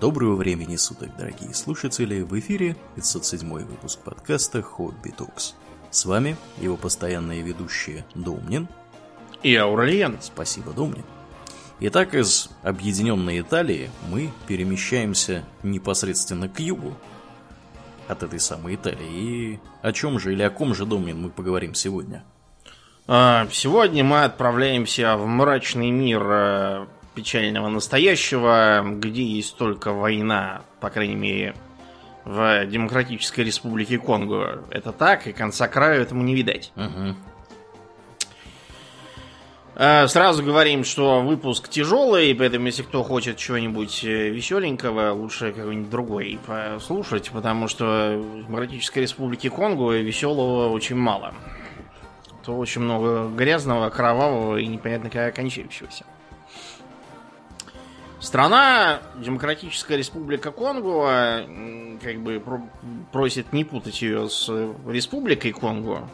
Доброго времени суток, дорогие слушатели! В эфире 507 выпуск подкаста «Хобби Токс». С вами его постоянные ведущие Домнин и Аурельян. Спасибо, Домнин. Итак, из объединенной Италии мы перемещаемся непосредственно к югу от этой самой Италии. И о чем же или о ком же, Домнин, мы поговорим сегодня? А, сегодня мы отправляемся в мрачный мир э, печального настоящего, где есть только война, по крайней мере, в Демократической Республике Конго. Это так, и конца краю этому не видать. Угу. Сразу говорим, что выпуск тяжелый, поэтому если кто хочет чего-нибудь э, веселенького, лучше какой-нибудь другой послушать, потому что в Демократической Республике Конго веселого очень мало. То очень много грязного, кровавого и непонятно как окончающегося. Страна, Демократическая Республика Конго, как бы просит не путать ее с Республикой Конго.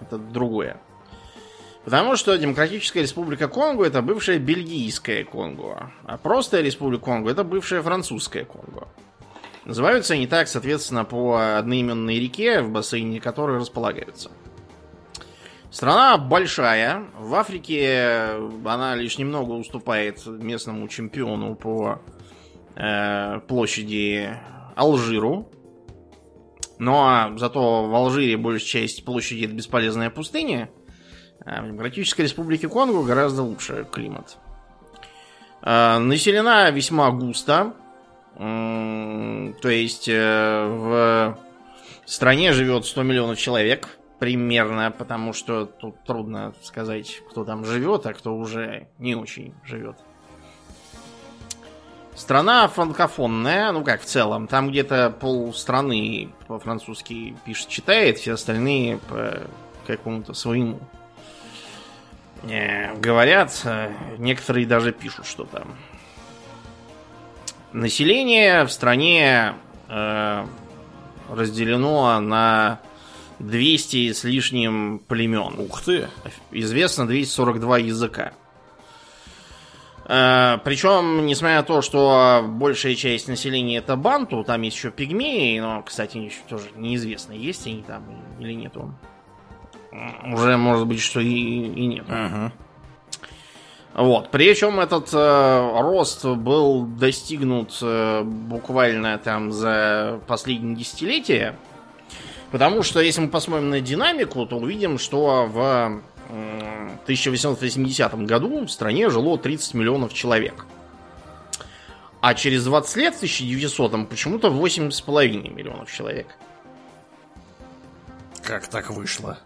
Это другое. Потому что Демократическая Республика Конго это бывшая бельгийская Конго, а просто Республика Конго это бывшая французская Конго. Называются они так, соответственно, по одноименной реке, в бассейне которой располагаются. Страна большая. В Африке она лишь немного уступает местному чемпиону по э, площади Алжиру. Но зато в Алжире большая часть площади это бесполезная пустыня. А в Демократической Республике Конго гораздо лучше климат. Э, населена весьма густо. Э, то есть э, в стране живет 100 миллионов человек примерно, потому что тут трудно сказать, кто там живет, а кто уже не очень живет. Страна франкофонная, ну как в целом, там где-то пол страны по-французски пишет, читает, все остальные по какому-то своему э, говорят, э, некоторые даже пишут, что там. Население в стране э, разделено на 200 с лишним племен. Ух ты! Известно 242 языка. Э, Причем, несмотря на то, что большая часть населения это банту, там есть еще пигмеи, но, кстати, еще тоже неизвестно, есть они там или нет. Уже может быть, что и, и нет. Угу. Вот. Причем этот э, рост был достигнут э, буквально там за последние десятилетия. Потому что если мы посмотрим на динамику, то увидим, что в 1880 году в стране жило 30 миллионов человек. А через 20 лет, в 1900 почему-то 8,5 миллионов человек. Как так вышло?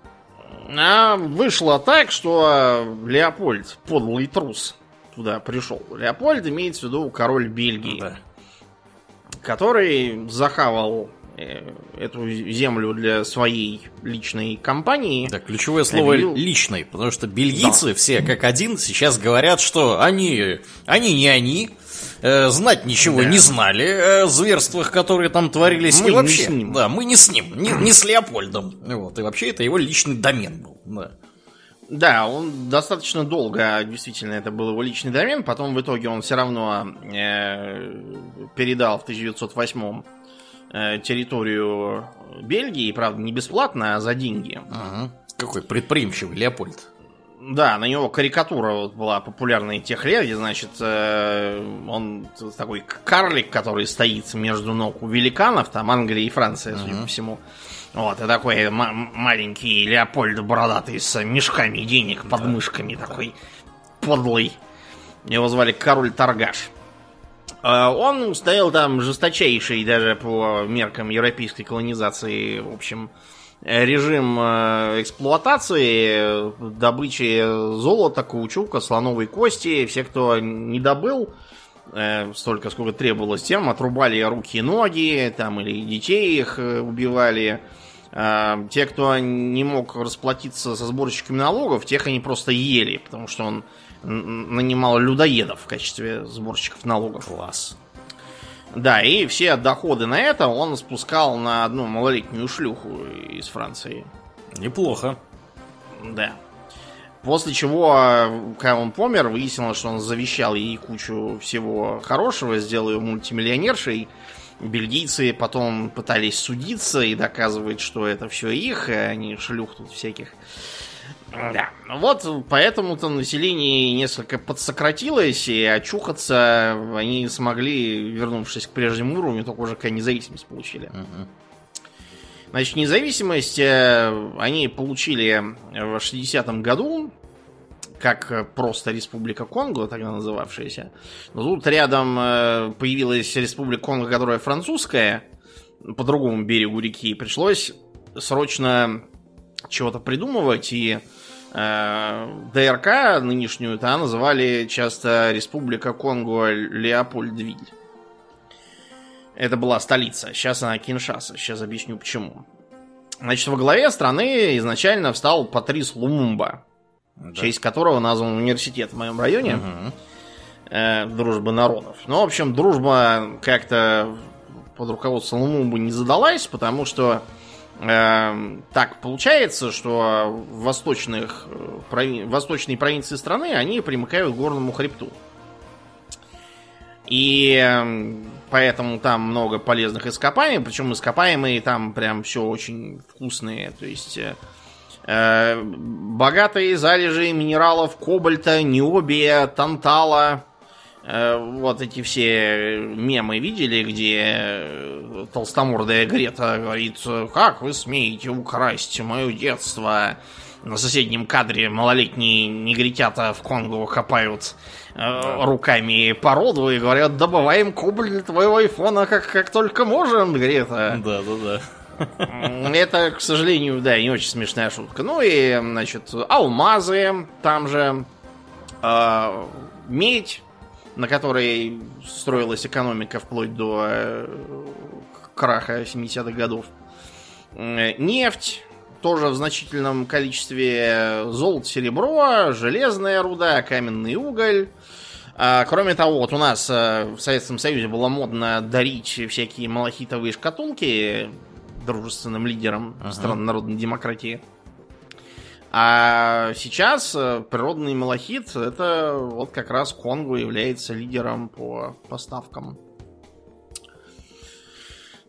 А вышло так, что Леопольд, подлый трус, туда пришел. Леопольд имеется в виду король Бельгии. Да. Который захавал эту землю для своей личной компании. Да, ключевое слово объявил... личной, потому что бельгийцы да. все как один сейчас говорят, что они, они не они, э, знать ничего да. не знали о зверствах, которые там творились. Мы и вообще, не с ним. Да, мы не с ним, не, не с Леопольдом. Вот, и вообще это его личный домен был. Да. Да, он достаточно долго, действительно, это был его личный домен. Потом в итоге он все равно э, передал в 1908 Э, территорию Бельгии, правда, не бесплатно, а за деньги. Ага. Какой предприимчивый Леопольд. Да, на него карикатура вот была популярна тех лет, где, значит, э, он такой карлик, который стоит между ног у великанов, там Англия и Франция, судя uh-huh. по всему. Вот, и такой маленький Леопольд бородатый с мешками денег под да. мышками, такой подлый. Его звали Король Торгаш. А, он стоял там жесточайший даже по меркам европейской колонизации, в общем, режим э, эксплуатации, добычи золота, каучука, слоновой кости. Все, кто не добыл э, столько, сколько требовалось, тем отрубали руки и ноги, там, или детей их э, убивали. А, те, кто не мог расплатиться со сборщиками налогов, тех они просто ели, потому что он нанимал людоедов в качестве сборщиков налогов. Класс. Да, и все доходы на это он спускал на одну малолетнюю шлюху из Франции. Неплохо. Да. После чего, когда он помер, выяснилось, что он завещал ей кучу всего хорошего, сделал ее мультимиллионершей. Бельгийцы потом пытались судиться и доказывать, что это все их, и они шлюх тут всяких. Да. Вот поэтому-то население несколько подсократилось, и очухаться они смогли, вернувшись к прежнему уровню, только уже когда независимость получили. Значит, независимость э, они получили в 60-м году, как просто Республика Конго, тогда называвшаяся. Но тут рядом э, появилась Республика Конго, которая французская, по другому берегу реки. Пришлось срочно чего-то придумывать, и э, ДРК нынешнюю-то называли часто Республика Конго Леопольдвиль. Это была столица. Сейчас она Киншаса. Сейчас объясню почему. Значит, во главе страны изначально встал Патрис Лумумба, в Да. честь которого назван университет в моем районе. Мгм. э, дружбы народов. Ну, в общем, дружба как-то под руководством Лумумбы не задалась, потому что так получается, что в восточных, э, прови- восточные провинции страны, они примыкают к горному хребту. И э, поэтому там много полезных ископаемых, причем ископаемые там прям все очень вкусные. То есть э, э, богатые залежи минералов кобальта, необия, тантала. Э, вот эти все мемы видели, где э, толстомордая Грета говорит, как вы смеете украсть мое детство? На соседнем кадре малолетние негритята в Конго хапают э, руками породу и говорят, добываем кобальт для твоего айфона как, как только можем, Грета. Да, да, да. Это, к сожалению, да, не очень смешная шутка. Ну и, значит, алмазы там же, э, медь, на которой строилась экономика вплоть до э, краха 70-х годов. Нефть, тоже в значительном количестве золото, серебро, железная руда, каменный уголь. А, кроме того, вот у нас э, в Советском Союзе было модно дарить всякие малахитовые шкатулки дружественным лидерам Ага. стран народной демократии. А сейчас э, природный малахит это вот как раз Конго является лидером по поставкам.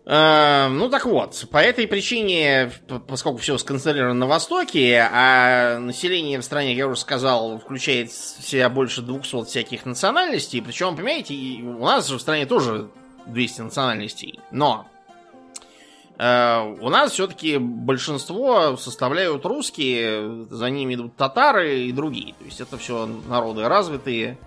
Э, Ну так вот, по этой причине, поскольку все сконцентрировано на Востоке, а население в стране, я уже сказал, включает в себя больше 200 всяких национальностей, причем, понимаете, у нас же в стране тоже 200 национальностей, но у нас все-таки большинство составляют русские, за ними идут татары и другие, то есть это все народы развитые,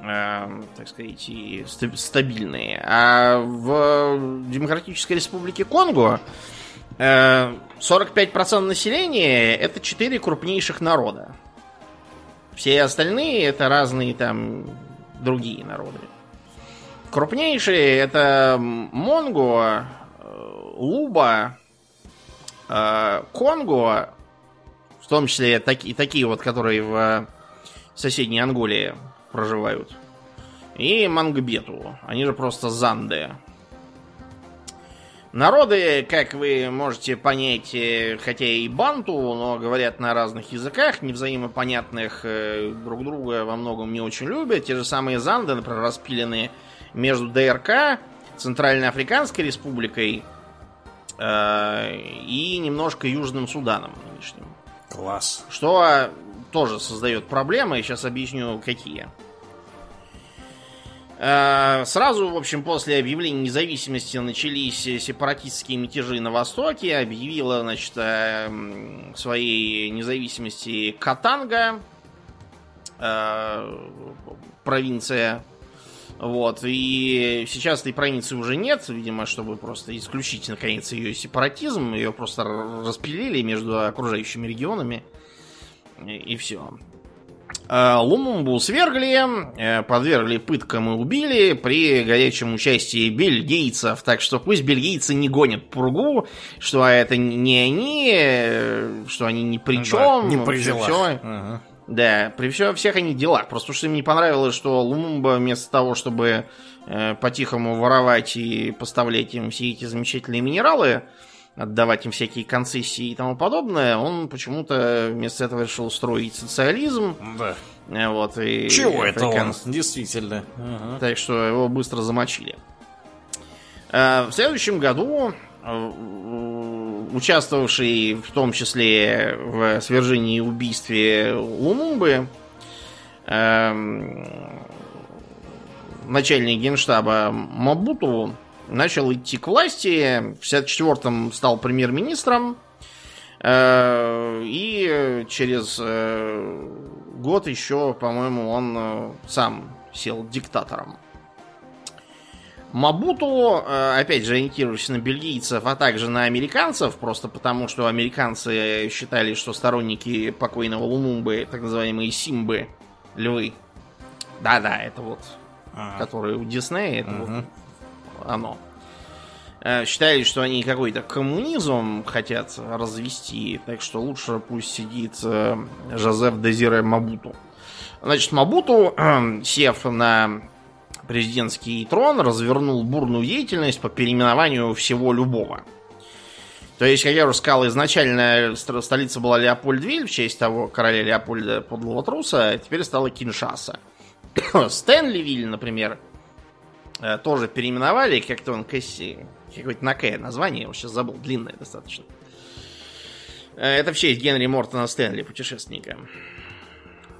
э, так сказать, и ста- стабильные. А в Демократической Республике Конго э, 45% населения это 4 крупнейших народа. Все остальные это разные там другие народы. Крупнейшие это Монго, э, Луба, э, Конго, в том числе таки- такие вот, которые в соседней Анголии проживают. И Мангбету. Они же просто Занды. Народы, как вы можете понять, э, хотя и банту, но говорят на разных языках, невзаимопонятных, э, друг друга во многом не очень любят. Те же самые Занды, например, распиленные между ДРК, Центральноафриканской республикой и немножко Южным Суданом нынешним. Класс. Что тоже создает проблемы, и сейчас объясню, какие. Э, Сразу, в общем, после объявления независимости начались сепаратистские мятежи на Востоке. Объявила, значит, э, своей независимости Катанга, э, провинция. Вот, и сейчас этой провинции уже нет, видимо, чтобы просто исключить, наконец, ее сепаратизм. Ее просто распилили между окружающими регионами. И, все. Лумумбу свергли, э, подвергли пыткам и убили при горячем участии бельгийцев. Так что пусть бельгийцы не гонят пургу, что это не они, э, что они ни при чем. Да, не при всё. Ага. Да, при всё- всех они делах. Просто что им не понравилось, что Лумумба вместо того, чтобы э, по-тихому воровать и поставлять им все эти замечательные минералы, отдавать им всякие концессии и тому подобное, он почему-то вместо этого решил строить социализм. Да. Э, Вот, и Чего это он? Действительно. Ага. Так что его быстро замочили. Э, В следующем году участвовавший в том числе в свержении и убийстве Лумумбы эм, начальник генштаба Мабуту начал идти к власти. В 64-м стал премьер-министром. э, И через э, год еще, по-моему, он э, сам сел диктатором. Мабуту, э, опять же, ориентируясь на бельгийцев, а также на американцев, просто потому что американцы считали, что сторонники покойного Лумумбы, так называемые Симбы, львы, да-да, это вот, Ага. которые у Диснея, это вот оно. Э, Считали, что они какой-то коммунизм хотят развести, так что лучше пусть сидит э, Жозеф Дезире Мабуту. Значит, Мабуту, сев на президентский трон, развернул бурную деятельность по переименованию всего любого. То есть, как я уже сказал, изначально ст- столица была Леопольдвиль в честь того короля Леопольда Подлого Труса, а теперь стала Киншаса. Стэнливиль, например, э, тоже переименовали, как-то он Кэсси, какое-то на К название, я его сейчас забыл, длинное достаточно. Э, Это в честь Генри Мортона Стэнли, путешественника.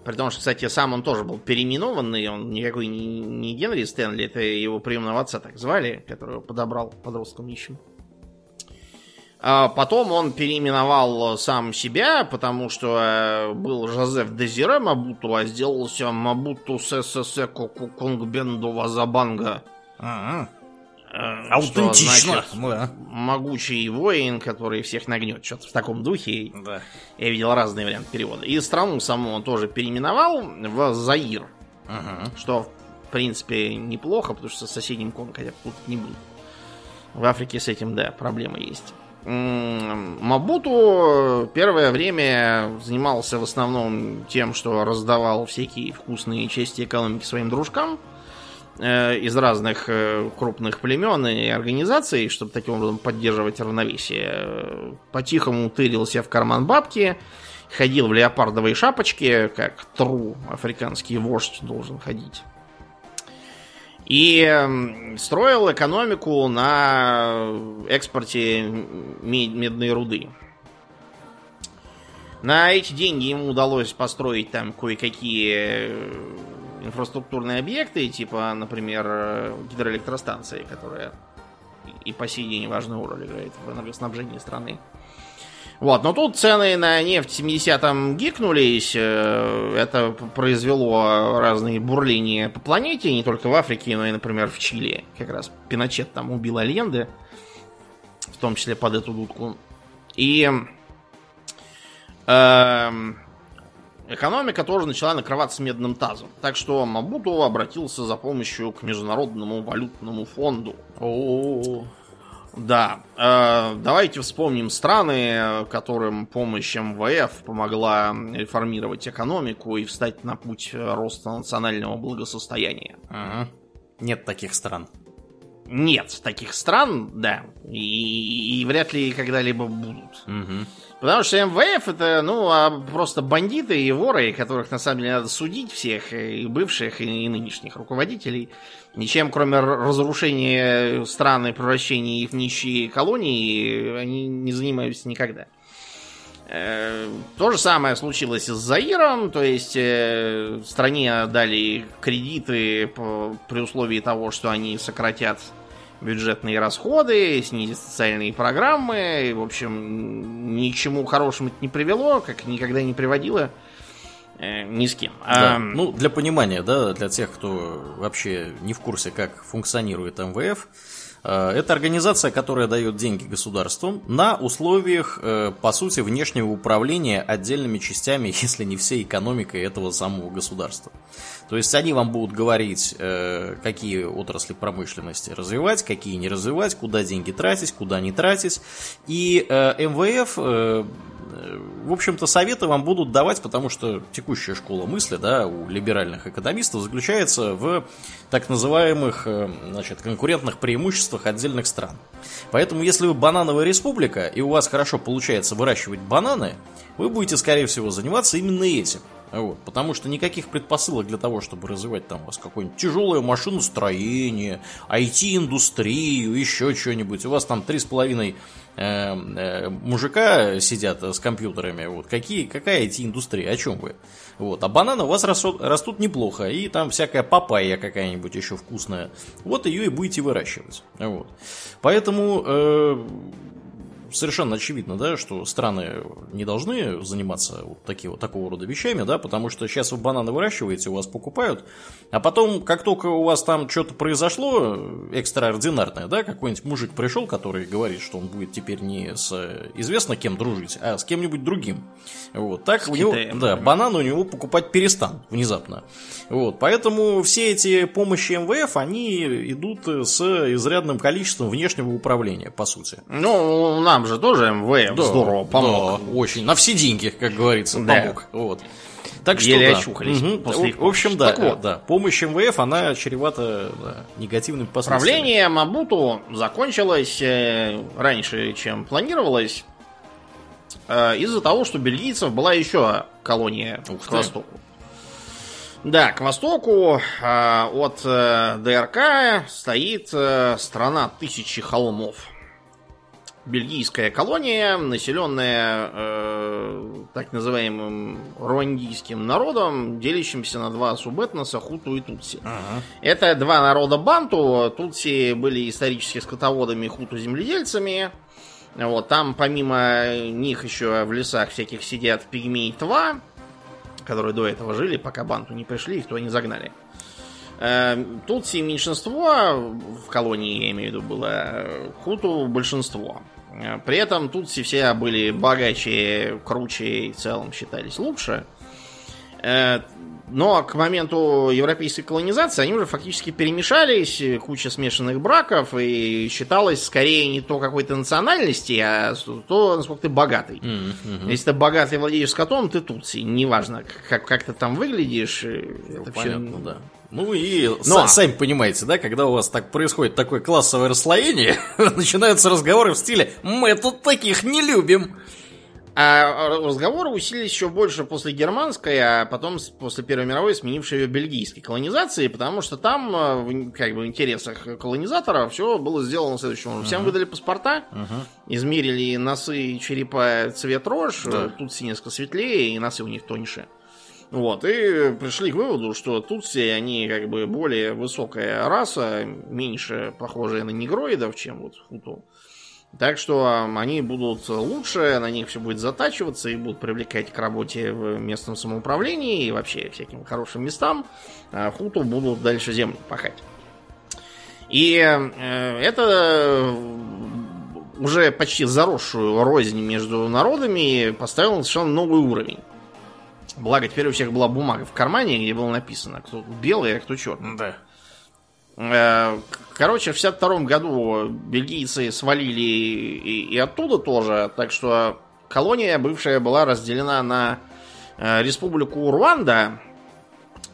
При том, что, кстати, сам он тоже был переименованный, он никакой не, не Генри Стэнли, это его приемного отца так звали, которого подобрал подростком нищим. А Потом он переименовал сам себя, потому что э, был Жозеф Дезире Мабуту, а сделался Мабуту ССС Конгбенду Вазабанга. Ага. Э, Аутентично. что значит Да. могучий воин, который всех нагнет. Что-то в таком духе. Да. Я видел разные варианты перевода. И страну саму он тоже переименовал в Заир. Ага. Что, в принципе, неплохо, потому что с соседним Конго хотя бы тут не будет. В Африке с этим, да, проблемы есть. Мабуту первое время занимался в основном тем, что раздавал всякие вкусные части экономики своим дружкам из разных э, крупных племен и организаций, чтобы таким образом поддерживать равновесие. Э, По-тихому тырился в карман бабки, ходил в леопардовой шапочке, как тру африканский вождь должен ходить. И строил экономику на экспорте мед- медной руды. На эти деньги ему удалось построить там кое-какие э, инфраструктурные объекты, типа, например, э, гидроэлектростанции, которая и по сей день важную роль играет в энергоснабжении страны. Вот, но тут цены на нефть в 70-м гикнулись. э, Это произвело разные бурления по планете, не только в Африке, но и, например, в Чили. Как раз Пиночет там убил Альенде, в том числе под эту дудку. И эм, экономика тоже начала накрываться медным тазом. Так что Мабуту обратился за помощью к Международному валютному фонду. О, Да, э, давайте вспомним страны, которым помощь МВФ помогла реформировать экономику и встать на путь роста национального благосостояния. Ага. Нет таких стран. Нет таких стран, да, и, и вряд ли когда-либо будут. Мгм. Потому что МВФ это, ну, а просто бандиты и воры, которых на самом деле надо судить всех, и бывших, и нынешних руководителей. Ничем, кроме разрушения страны, превращения их в нищие колонии, они не занимаются никогда. Э, То же самое случилось и с Заиром, то есть э, стране дали кредиты при условии того, что они сократят бюджетные расходы, снизят социальные программы. И, в общем, ни к чему хорошему это не привело, как никогда не приводило э, ни с кем. Да. А, Ну, для понимания, да, для тех, кто вообще не в курсе, как функционирует МВФ, э, это организация, которая дает деньги государству на условиях, э, по сути, внешнего управления отдельными частями, если не всей экономикой этого самого государства. То есть они вам будут говорить, э, какие отрасли промышленности развивать, какие не развивать, куда деньги тратить, куда не тратить. И э, МВФ э, в общем-то, советы вам будут давать, потому что текущая школа мысли, да, у либеральных экономистов заключается в так называемых, значит, конкурентных преимуществах отдельных стран. Поэтому, если вы банановая республика, и у вас хорошо получается выращивать бананы, вы будете, скорее всего, заниматься именно этим. Вот, потому что никаких предпосылок для того, чтобы развивать там у вас какое-нибудь тяжелое машиностроение, IT-индустрию, еще что-нибудь. У вас там три с половиной э, э, мужика сидят с компьютерами. Вот, какие, какая IT-индустрия? О чем вы? Вот, а бананы у вас растут, растут неплохо, и там всякая папайя какая-нибудь еще вкусная. Вот ее и будете выращивать. Вот. Поэтому э, совершенно очевидно, да, что страны не должны заниматься вот такие, вот такого рода вещами, да, потому что сейчас вы бананы выращиваете, у вас покупают, а потом, как только у вас там что-то произошло экстраординарное, да, какой-нибудь мужик пришел, который говорит, что он будет теперь не с известно кем дружить, а с кем-нибудь другим. Вот, так с у него, да, бананы у него покупать перестанут внезапно. Вот, поэтому все эти помощи МВФ, они идут с изрядным количеством внешнего управления, по сути. Ну, нам нам же тоже МВ да, здорово помог. Да, очень. На все деньги, как говорится, да. помог. Вот. Так что Еле да. очухались угу. после В общем, да, вот. да. Помощь МВФ, она чревата да, негативными последствиями. Правление Мабуту закончилось э, раньше, чем планировалось, э, из-за того, что бельгийцев была еще колония Ух к ты. востоку. Да, к востоку э, от э, ДРК стоит э, страна тысячи холмов бельгийская колония, населенная э, так называемым руандийским народом, делящимся на два субэтноса Хуту и Тутси. Ага. Это два народа Банту. Тутси были исторически скотоводами, Хуту земледельцами. Вот, там помимо них еще в лесах всяких сидят пигмей Тва, которые до этого жили, пока Банту не пришли, их туда не загнали. Э, Тутси меньшинство в колонии, я имею в виду, было Хуту большинство. Э, при этом Тутси все были богаче, круче и в целом считались лучше. Э, но к моменту европейской колонизации они уже фактически перемешались, куча смешанных браков, и считалось скорее не то какой-то национальности, а то, насколько ты богатый. Mm-hmm. Если ты богатый владеешь скотом, ты тутси. Неважно, как, как ты там выглядишь. Ну, это понятно, все... да. Ну и Но... сами понимаете, да, когда у вас так происходит такое классовое расслоение, начинаются разговоры в стиле «Мы тут таких не любим». А разговоры усилились еще больше после германской, а потом после Первой мировой сменившей ее бельгийской колонизации, потому что там, э, как бы в интересах колонизаторов, все было сделано следующим образом. Всем выдали паспорта, uh-huh. измерили носы черепа цвет рожь, да. тут все несколько светлее, и носы у них тоньше. Вот, и пришли к выводу, что тут все они как бы более высокая раса, меньше похожая на негроидов, чем вот хуту. Так что они будут лучше, на них все будет затачиваться и будут привлекать к работе в местном самоуправлении и вообще всяким хорошим местам. А хуту будут дальше землю пахать. И э, это уже почти заросшую рознь между народами поставил совершенно новый уровень. Благо, теперь у всех была бумага в кармане, где было написано, кто белый, а кто черный. Да. Э, короче, в 62 году бельгийцы свалили и, и оттуда тоже, так что колония бывшая была разделена на э, республику Руанда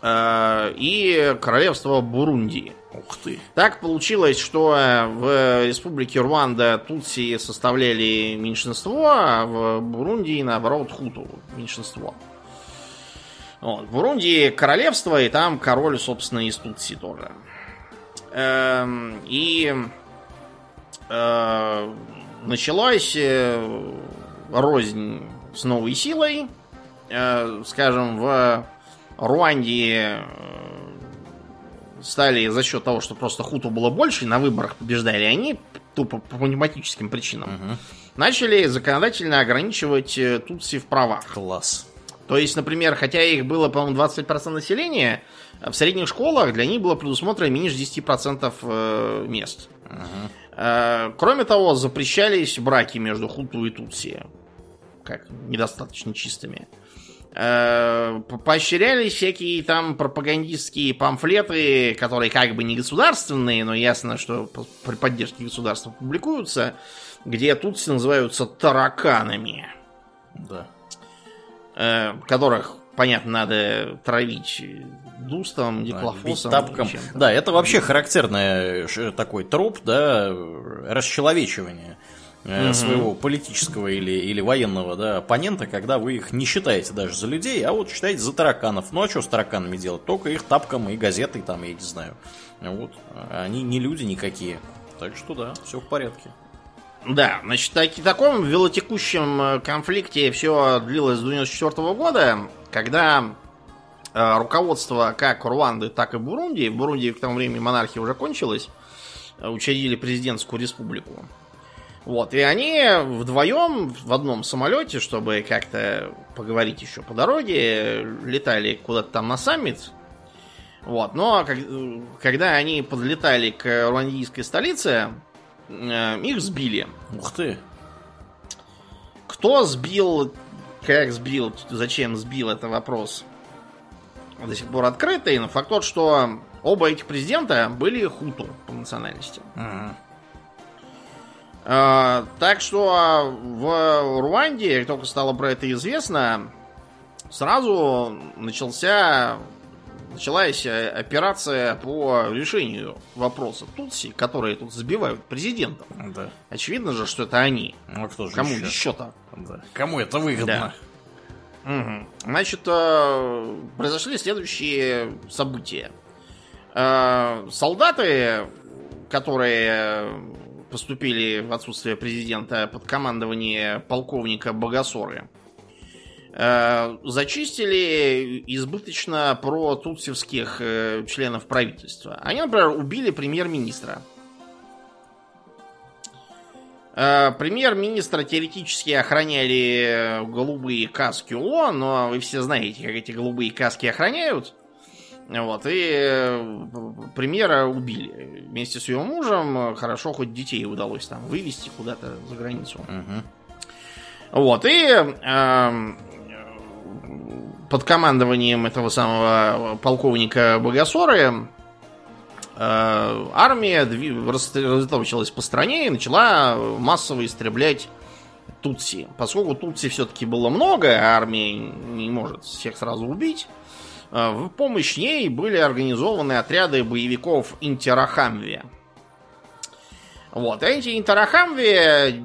э, и королевство Бурунди. Ух ты. Так получилось, что в республике Руанда Тутси составляли меньшинство, а в Бурунди, наоборот, Хуту меньшинство. Вот. В Бурунди королевство, и там король, собственно, из Тутси тоже. Эм, и э, началась э, рознь с новой силой. Э, скажем, в Руанде э, стали за счет того, что просто хуту было больше, на выборах побеждали они, тупо по математическим причинам, угу. начали законодательно ограничивать э, тутси в правах. Класс. То есть, например, хотя их было, по-моему, 25% населения, в средних школах для них было предусмотрено меньше 10% э, мест. Uh-huh. Кроме того, запрещались браки между хуту и тутси, как недостаточно чистыми. Э, поощрялись всякие там пропагандистские памфлеты, которые как бы не государственные, но ясно, что при поддержке государства публикуются, где тутси называются тараканами. Да э, которых понятно, надо травить дустом, диклофосом. тапком. Да, это вообще характерный такой троп, да, расчеловечивание угу. своего политического или, или военного да, оппонента, когда вы их не считаете даже за людей, а вот считаете за тараканов. Ну а что с тараканами делать? Только их тапком и газетой там, я не знаю. Вот. Они не люди никакие. Так что да, все в порядке. Да, значит, в таком велотекущем э, конфликте все длилось до 94 года, когда э, руководство как Руанды, так и Бурунди, в Бурунди к тому времени монархия уже кончилась, э, учредили президентскую республику. Вот, и они вдвоем в одном самолете, чтобы как-то поговорить еще по дороге, летали куда-то там на саммит. Вот, но как, когда они подлетали к руандийской столице, э, их сбили. Ух ты. Кто сбил, как сбил, зачем сбил, это вопрос до сих пор открытый, но факт тот, что оба этих президента были хуту по национальности. Uh-huh. А, так что в Руанде, как только стало про это известно, сразу начался началась операция по решению вопроса Тутси, которые тут забивают президентов. Да. Очевидно же, что это они. Ну, а кто же Кому еще-то? Да. Кому это выгодно? Да. Угу. Значит, э, произошли следующие события. Э, солдаты, которые поступили в отсутствие президента под командование полковника Богосоры. Э, зачистили избыточно про тутсевских э, членов правительства. Они, например, убили премьер-министра. Э, премьер-министра теоретически охраняли голубые каски ООН, но вы все знаете, как эти голубые каски охраняют. Вот, и премьера убили. Вместе с ее мужем хорошо хоть детей удалось там вывести куда-то за границу. Угу. Вот, и э, под командованием этого самого полковника Богосоры э, армия рассредоточилась по стране и начала массово истреблять Тутси. Поскольку Тутси все-таки было много, а армия не может всех сразу убить, Э, в помощь ей были организованы отряды боевиков Интерахамви. Вот, эти Интерахамви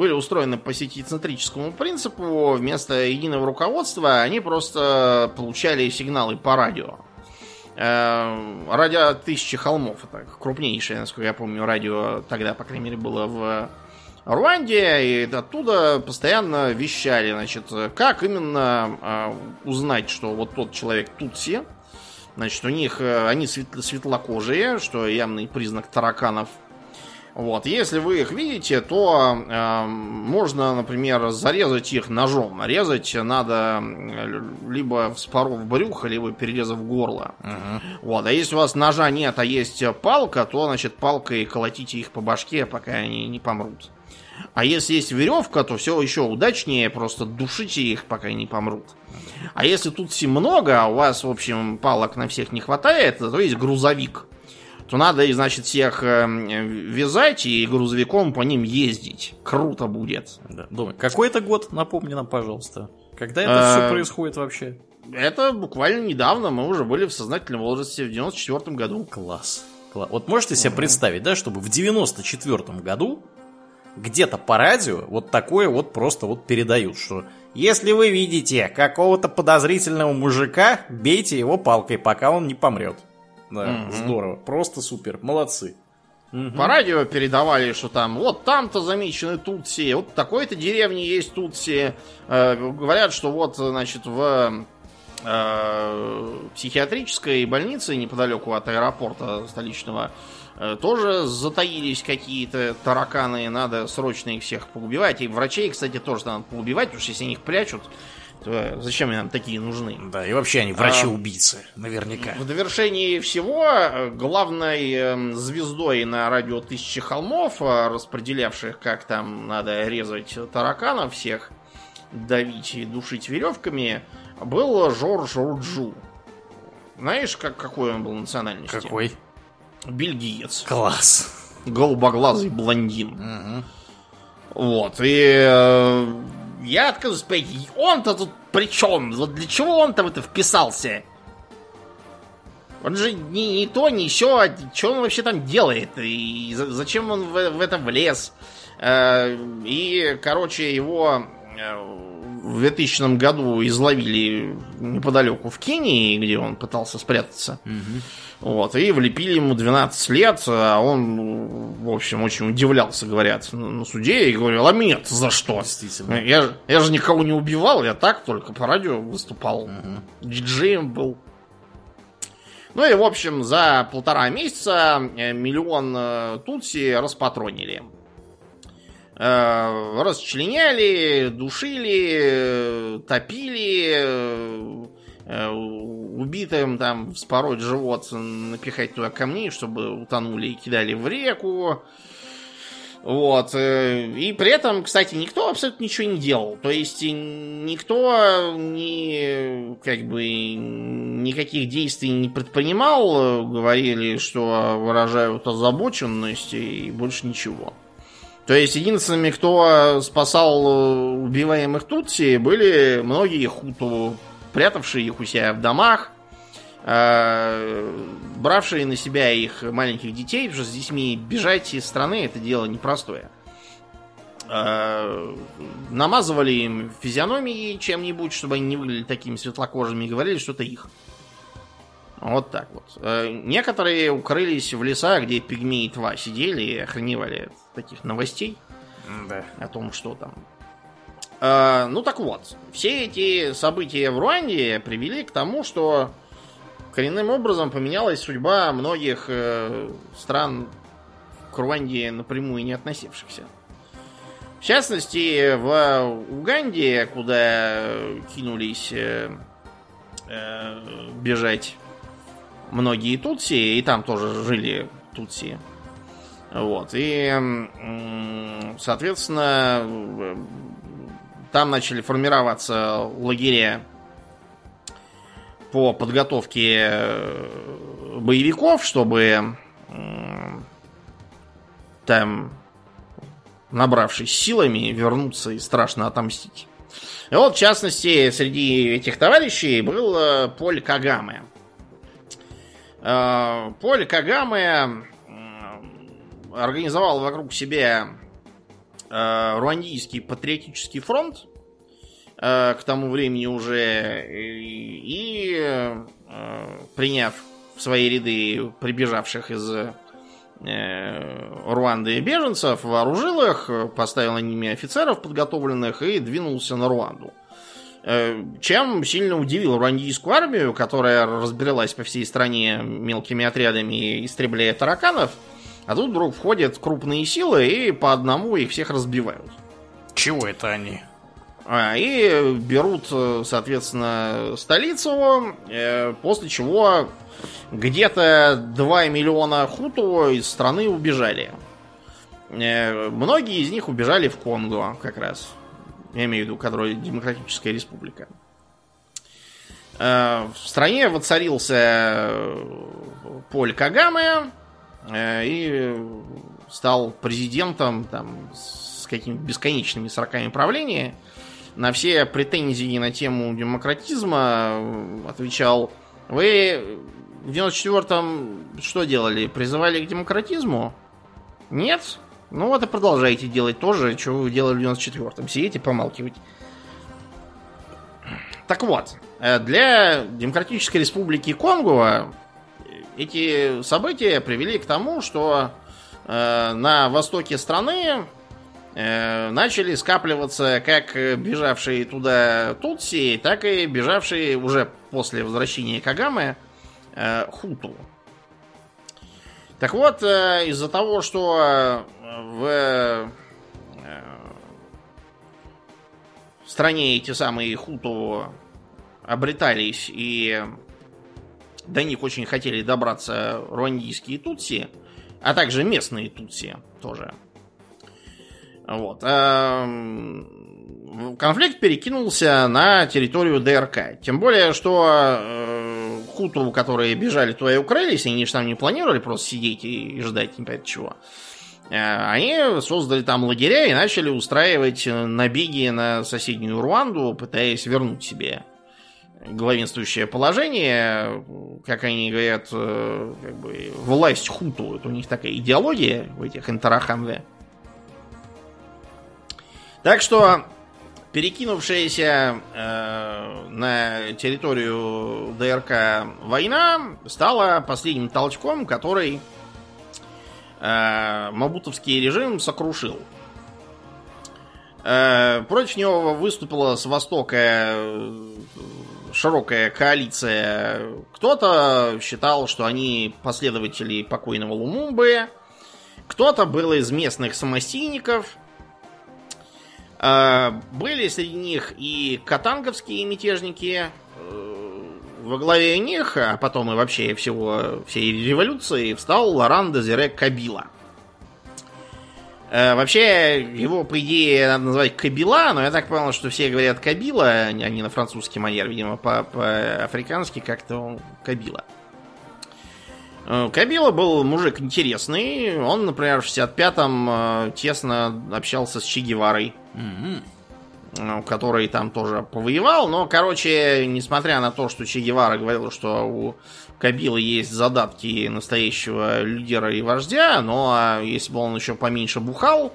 были устроены по сетицентрическому принципу. Вместо единого руководства они просто получали сигналы по радио. Э, радио тысячи холмов. Это крупнейшее, насколько я помню, радио тогда, по крайней мере, было в Руанде, и оттуда постоянно вещали, значит, как именно э, узнать, что вот тот человек Тутси, значит, у них, э, они светло светлокожие, что явный признак тараканов. Вот, если вы их видите, то э, можно, например, зарезать их ножом. Резать надо либо вспоров брюхо, либо перерезав горло. Uh-huh. Вот, а если у вас ножа нет, а есть палка, то, значит, палкой колотите их по башке, пока они не помрут. А если есть веревка, то все еще удачнее, просто душите их, пока не помрут. А если тут все много, а у вас, в общем, палок на всех не хватает, то есть грузовик. То надо, значит, всех э, вязать и грузовиком по ним ездить. Круто будет. Да, думаю, какой это год, напомни нам, пожалуйста. Когда это все а, происходит вообще? Это буквально недавно, мы уже были в сознательном возрасте, в 94 году. Класс. Класс. Вот можете себе представить, да, чтобы в 94 году где-то по радио вот такое вот просто вот передают, что если вы видите какого-то подозрительного мужика, бейте его палкой, пока он не помрет. Да, mm здорово, просто супер, молодцы. Угу. По радио передавали, что там вот там-то замечены Тутси, вот такой-то деревне есть Тутси. Э, говорят, что вот, значит, в э, психиатрической больнице неподалеку от аэропорта столичного Э, тоже затаились какие-то тараканы, надо срочно их всех поубивать. И врачей, кстати, тоже надо поубивать, потому что если они их прячут, то зачем нам такие нужны? Да, и вообще они врачи-убийцы, а, наверняка. В довершении всего, э, главной эм, звездой на радио Тысячи Холмов, э, распределявших, как там надо резать тараканов всех, давить и душить веревками, был Жорж Руджу. Знаешь, как, какой он был национальности? Какой? бельгиец. Класс. Голубоглазый блондин. Угу. Вот. И э, я отказываюсь понять, он-то тут при чем? Вот для чего он-то в это вписался? Он же ни, ни то, ни все, что он вообще там делает? И зачем он в, в это влез? Э, и, короче, его э, в 2000 году изловили неподалеку в Кении, где он пытался спрятаться. Угу. Вот, и влепили ему 12 лет, а он, в общем, очень удивлялся, говорят, на суде, и говорил, а меня за что? Я, я же никого не убивал, я так только по радио выступал. Угу. Диджеем был. Ну и, в общем, за полтора месяца э, миллион э, Тутси распатронили. Э, расчленяли, душили, топили, э, убитым там вспороть живот, напихать туда камней, чтобы утонули и кидали в реку. Вот. Э, и при этом, кстати, никто абсолютно ничего не делал. То есть никто не, как бы, никаких действий не предпринимал. Говорили, что выражают озабоченность и больше ничего. То есть единственными, кто спасал э, убиваемых Тутси, были многие хуту, прятавшие их у себя в домах, э, бравшие на себя их маленьких детей, потому что с детьми бежать из страны это дело непростое. Э, намазывали им физиономии чем-нибудь, чтобы они не выглядели такими светлокожими, и говорили, что это их. Вот так вот. Э, некоторые укрылись в лесах, где пигмеи тва сидели и охреневали таких новостей. Да. О том, что там. Э, ну так вот, все эти события в Руанде привели к тому, что коренным образом поменялась судьба многих э, стран к Руанде напрямую не относившихся. В частности, в Уганде, куда кинулись бежать многие тутси, и там тоже жили тутси. Вот. И, соответственно, там начали формироваться лагеря по подготовке э, боевиков, чтобы там, набравшись силами, вернуться и страшно отомстить. И вот, в частности, среди этих товарищей был Поль Кагаме. Э, Поль Кагаме организовал вокруг себя э, руандийский патриотический фронт э, к тому времени уже и, приняв в свои ряды прибежавших из Руанды беженцев, вооружил их, поставил на ними офицеров подготовленных и двинулся на Руанду. Э, чем сильно удивил руандийскую армию, которая разбиралась по всей стране мелкими отрядами, истребляя тараканов, а тут вдруг входят крупные силы и по одному их всех разбивают. Чего это они? А, и берут, соответственно, столицу, э, после чего где-то 2 миллиона хуту из страны убежали. Э, многие из них убежали в Конго как раз. Я имею в виду, которая Демократическая Республика. Э, в стране воцарился э, Поль Кагаме э, и стал президентом там, с какими-то бесконечными сроками правления. На все претензии на тему демократизма отвечал, вы в 94-м что делали? Призывали к демократизму? Нет? Ну вот и продолжайте делать то же, что вы делали в 94-м. Сидите, помалкивайте. Так вот, э, для Демократической Республики Конго эти события привели к тому, что э, на востоке страны э, начали скапливаться как бежавшие туда Тутси, так и бежавшие уже после возвращения Кагамы Хуту. Так вот, из-за того, что в э, стране эти самые хуту обретались, и до них очень хотели добраться руандийские тутси, а также местные тутси тоже. Вот. Эм, конфликт перекинулся на территорию ДРК. Тем более, что э, хуту, которые бежали туда и укрылись, они же там не планировали просто сидеть и ждать не понятно чего. Э, они создали там лагеря и начали устраивать набеги на соседнюю Руанду, пытаясь вернуть себе главенствующее положение, как они говорят, э, как бы власть хуту. Это у них такая идеология в этих Интерахамве. Так что перекинувшаяся э, на территорию ДРК война стала последним толчком, который э, Мабутовский режим сокрушил. Э, против него выступила с востока э, широкая коалиция. Кто-то считал, что они последователи покойного Лумумбы, кто-то был из местных самостийников. Э, были среди них и катанговские мятежники. Во главе них, а потом и вообще всего всей революции, встал Лоран Дезире Кабила – Э, вообще, его, по идее, надо называть Кабила, но я так понял, что все говорят Кабила, а не на французский манер, видимо, по-африкански как-то он Кабила. Э, Кабила был мужик интересный. Он, например, в 65-м э, тесно общался с Че Геварой. Mm-hmm. Который там тоже повоевал. Но, короче, несмотря на то, что Че Гевара говорил, что у Кабила есть задатки настоящего лидера и вождя, но а если бы он еще поменьше бухал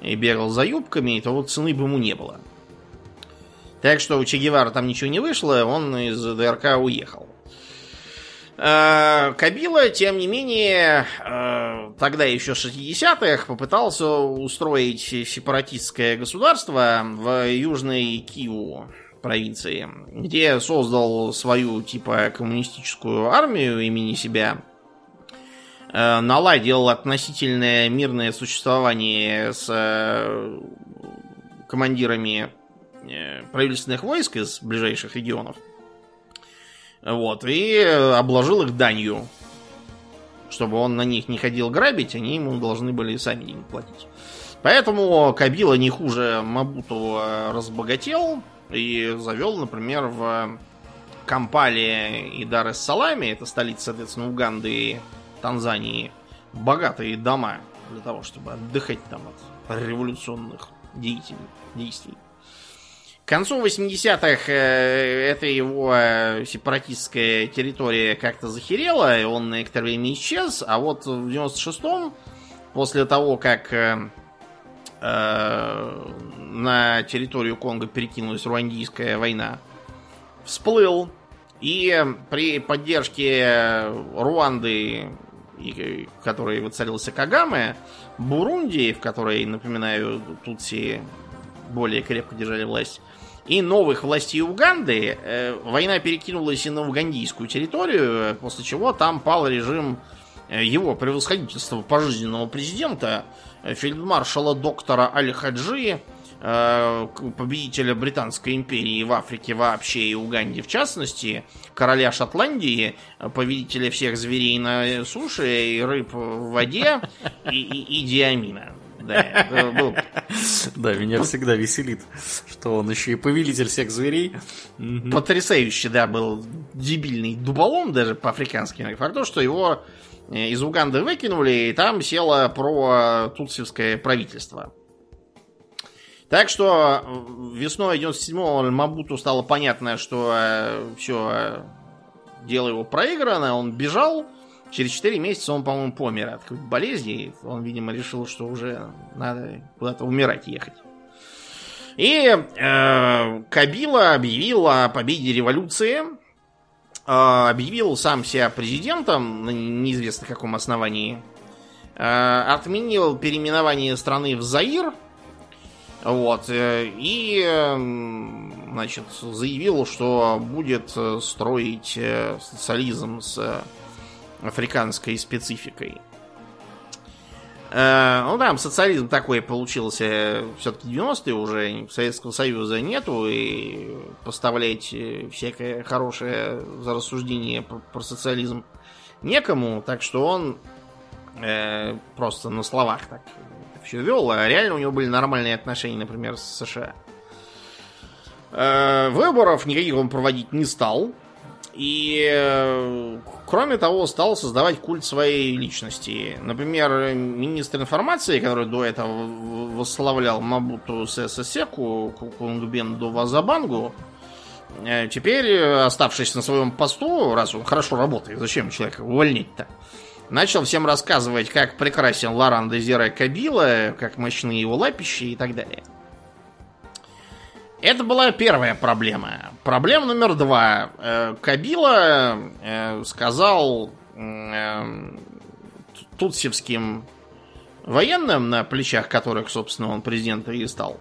и бегал за юбками, то вот цены бы ему не было. Так что у Че Гевара там ничего не вышло, он из ДРК уехал. А, Кабила, тем не менее, а, тогда еще 60-х попытался устроить сепаратистское государство в Южной Киеву провинции, где создал свою типа коммунистическую армию имени себя, э, наладил относительное мирное существование с э, командирами э, правительственных войск из ближайших регионов. Вот, и обложил их данью. Чтобы он на них не ходил грабить, они ему должны были сами деньги платить. Поэтому Кабила не хуже Мабуту разбогател, и завел, например, в Кампале и Дар-эс-Саламе, это столица, соответственно, Уганды и Танзании, богатые дома для того, чтобы отдыхать там от революционных деятелей, действий. К концу 80-х э, эта его э, сепаратистская территория как-то захерела, и он на некоторое время исчез, а вот в 96-м, после того, как э, на территорию Конго перекинулась руандийская война, всплыл. И при поддержке Руанды, в которой воцарился Кагаме, Бурунди, в которой, напоминаю, Тутси более крепко держали власть, и новых властей Уганды, э, война перекинулась и на угандийскую территорию, после чего там пал режим э, его превосходительства пожизненного президента, э, фельдмаршала доктора Аль-Хаджи, Э, победителя Британской империи в Африке вообще и Уганде в частности, короля Шотландии, победителя всех зверей на суше и рыб в воде и, и, и Диамина. Да, был... да, меня всегда веселит, что он еще и повелитель всех зверей. Потрясающий, да, был дебильный дуболом даже по-африкански. Факт то, что его из Уганды выкинули, и там село про тутсевское правительство. Так что э, весной 97-го Мабуту стало понятно, что э, все, э, дело его проиграно, он бежал. Через 4 месяца он, по-моему, помер от болезни. Он, видимо, решил, что уже надо куда-то умирать ехать. И э, Кабила объявил о победе революции. Э, объявил сам себя президентом на неизвестно каком основании. Э, отменил переименование страны в Заир вот. Э, и, эм, значит, заявил, что будет э, строить э, социализм с африканской спецификой. Ну, там социализм такой получился все-таки 90-е уже, Советского Союза нету, и поставлять всякое хорошее за рассуждение про социализм некому, так что он э, просто на словах так все вел, а реально у него были нормальные отношения, например, с США. Э, выборов никаких он проводить не стал. И, э, кроме того, стал создавать культ своей личности. Например, министр информации, который до этого восславлял Мабуту Сесесеку, Кунгбенду Вазабангу, э, теперь, оставшись на своем посту, раз он хорошо работает, зачем человека увольнять-то, начал всем рассказывать, как прекрасен Лоран Дезире Кабила, как мощны его лапищи и так далее. Это была первая проблема. Проблема номер два. Э, Кабила э, сказал э, тутсевским военным, на плечах которых, собственно, он президента и стал,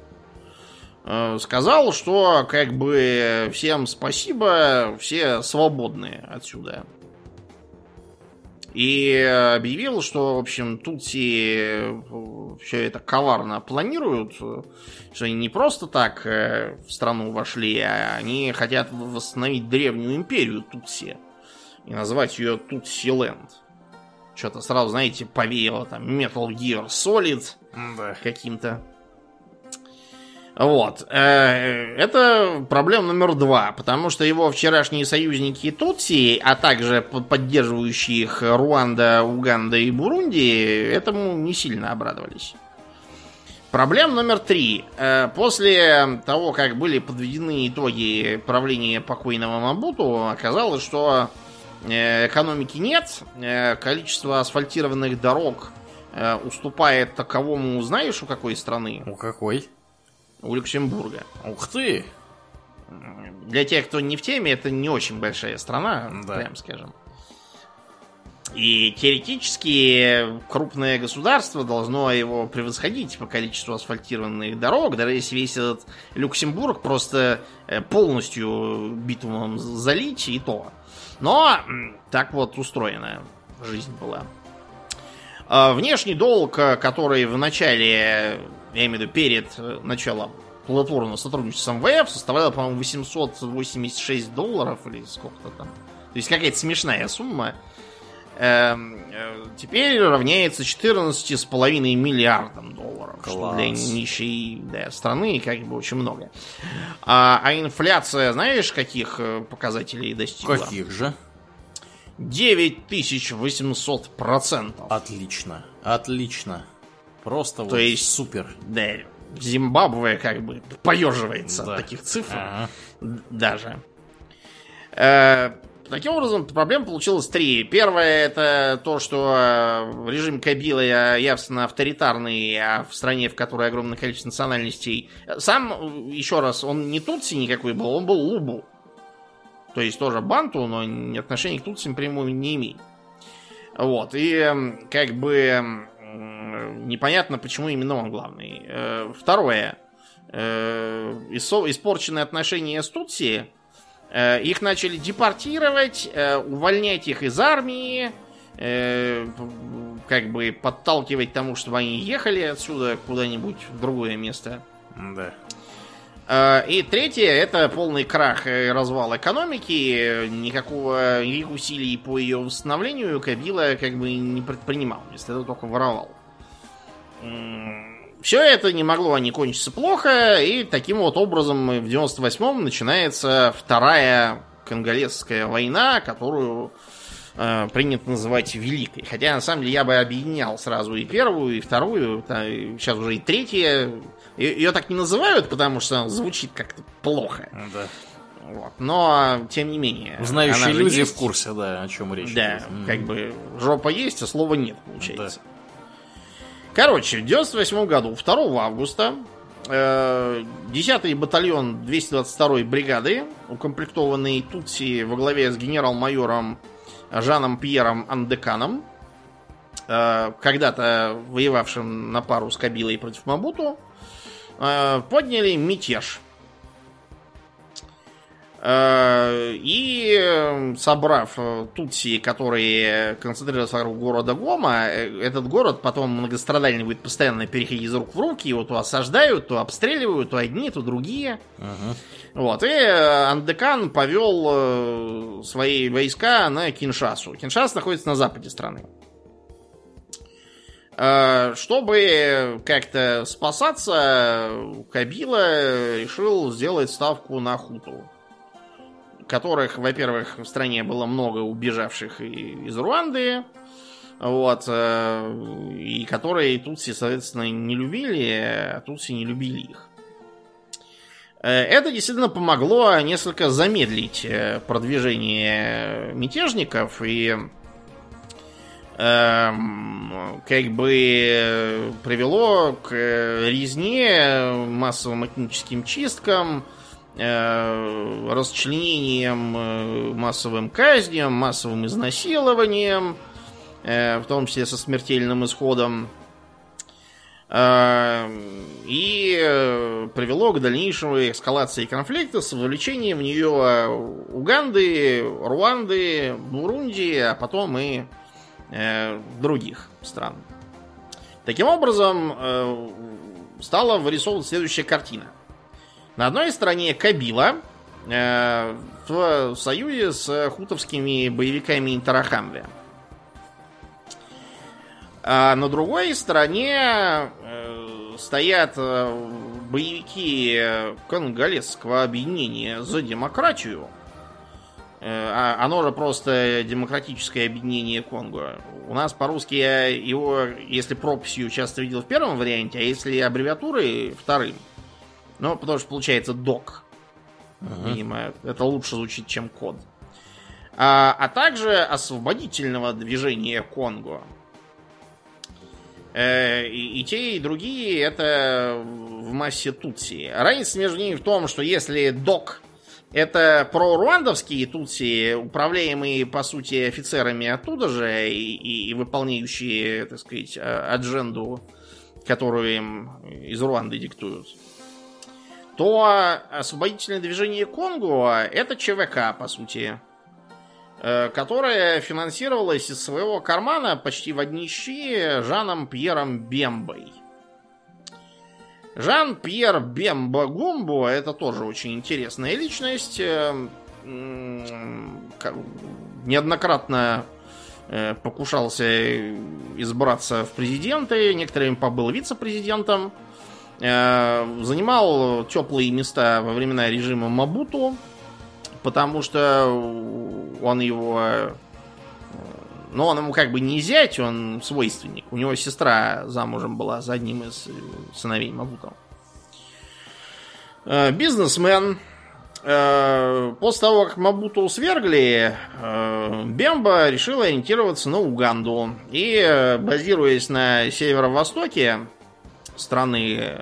сказал, что как бы всем спасибо, все свободны отсюда. И объявил, что, в общем, Тутси э, все это коварно планируют, что они не просто так э, в страну вошли, а они хотят восстановить древнюю империю Тутси и назвать ее Тутсиленд. Что-то сразу, знаете, повеяло там Metal Gear Solid да. каким-то. Вот. Э, это проблема номер два, потому что его вчерашние союзники Тутси, а также поддерживающие их Руанда, Уганда и Бурунди, этому не сильно обрадовались. Проблема номер три. Э, после того, как были подведены итоги правления покойного Мабуту, оказалось, что э, экономики нет, количество асфальтированных дорог уступает таковому, знаешь, у какой страны? У какой? У Люксембурга. Ух ты! Для тех, кто не в теме, это не очень большая страна, да. прям скажем. И теоретически крупное государство должно его превосходить по количеству асфальтированных дорог, даже если весь этот Люксембург просто э, полностью битумом залить и то. Но так вот устроена жизнь была. А внешний долг, который в начале я имею в виду перед э, началом плодотворного сотрудничества с МВФ, составляла, по-моему, 886 долларов или сколько-то там. То есть какая-то смешная сумма. Эм, э, теперь равняется 14,5 миллиардам долларов. Класс. Что для нищей да, страны как бы очень много. А, а инфляция, знаешь, каких э, показателей достигла? Каких же? 9800 процентов. Отлично, отлично. Просто То вот есть, супер. Да, Зимбабве как бы поеживается да. от таких цифр. Ага. Даже. Э, таким образом, проблем получилось три. Первое это то, что э, режим Кабила явственно авторитарный, а в стране, в которой огромное количество национальностей. Сам, еще раз, он не Тутси никакой был, он был Лубу. То есть тоже Банту, но отношения к Тутси напрямую не имеет. Вот, и как бы непонятно, почему именно он главный. Э, второе. Э, испорченные отношения с Тутси. Э, их начали депортировать, увольнять их из армии, как бы подталкивать тому, чтобы они ехали отсюда куда-нибудь в другое место. Да. И третье, это полный крах и развал экономики. Никакого, никаких усилий по ее восстановлению Кабила как бы не предпринимал. Вместо этого только воровал. Все это не могло не кончиться плохо, и таким вот образом в 98-м начинается вторая конголезская война, которую э, принято называть Великой. Хотя, на самом деле, я бы объединял сразу и первую, и вторую, сейчас уже и третья. Ее так не называют, потому что звучит как-то плохо. Да. Вот. Но, тем не менее. Знающие люди есть. в курсе, да, о чем речь. Да, идет. как бы жопа есть, а слова нет, получается. Да. Короче, в 98 году, 2 августа, 10-й э, батальон 222-й бригады, укомплектованный Тутси во главе с генерал-майором Жаном Пьером Андеканом, э, когда-то воевавшим на пару с Кабилой против Мабуту, э, подняли мятеж – и эм, собрав э, Тутси, которые концентрируются вокруг города Гома, э, этот город потом многострадальный будет постоянно переходить из рук в руки, его то осаждают, то обстреливают, то одни, то другие. Uh-huh. Вот, и Андекан повел свои войска на Киншасу. Киншас находится на западе страны. Чтобы как-то спасаться, Кабила решил сделать ставку на Хуту которых, во-первых, в стране было много убежавших из Руанды, вот, э, и которые Тутси, соответственно, не любили, а Тутси не любили их. Это действительно помогло несколько замедлить продвижение мятежников и эм, как бы привело к резне, массовым этническим чисткам, э, расчленением, э, массовым казням, массовым изнасилованием, э, в том числе со смертельным исходом. Э, и э, привело к дальнейшей эскалации конфликта с вовлечением в нее Уганды, Руанды, Бурунди, а потом и э, других стран. Таким образом, э, стала вырисовываться следующая картина. На одной стороне Кабила э, в союзе с хутовскими боевиками Интерахамве. А на другой стороне э, стоят э, боевики конголезского объединения за демократию – Э, а оно же просто демократическое объединение Конго. У нас по-русски я его, если прописью, часто видел в первом варианте, а если аббревиатурой, вторым. Ну, потому что получается док. Uh-huh. Видимо, это лучше звучит, чем код. А, а также освободительного движения Конго. Э, и, и те, и другие это в массе Тутси. Разница между ними в том, что если док это проруандовские тутси, управляемые, по сути, офицерами оттуда же и, и, и выполняющие, так сказать, а, адженду, которую им из Руанды диктуют. То освободительное движение Конго это ЧВК, по сути, э, которое финансировалось из своего кармана почти в одни щи Жаном Пьером Бембой. Жан-Пьер Бемба Гумбо, это тоже очень интересная личность. Э, неоднократно э, покушался избраться в президенты, некоторым побыл вице-президентом. Э, занимал теплые места во времена режима Мабуту, потому что он его но он ему как бы не зять, он свойственник. У него сестра замужем была за одним из сыновей Мабута. Э, бизнесмен. Э, после того, как Мабуту свергли, э, Бемба решил ориентироваться на Уганду. И, базируясь на северо-востоке страны,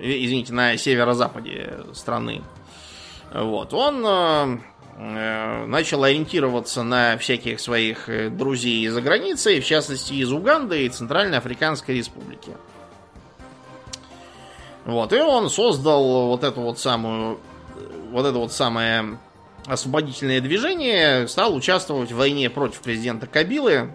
извините, на северо-западе страны, вот, он Э, начал ориентироваться на всяких своих э, друзей из-за границы, в частности из Уганды и Центральной Африканской Республики. Вот, и он создал вот эту вот самую, вот это вот самое освободительное движение, стал участвовать в войне против президента Кабилы,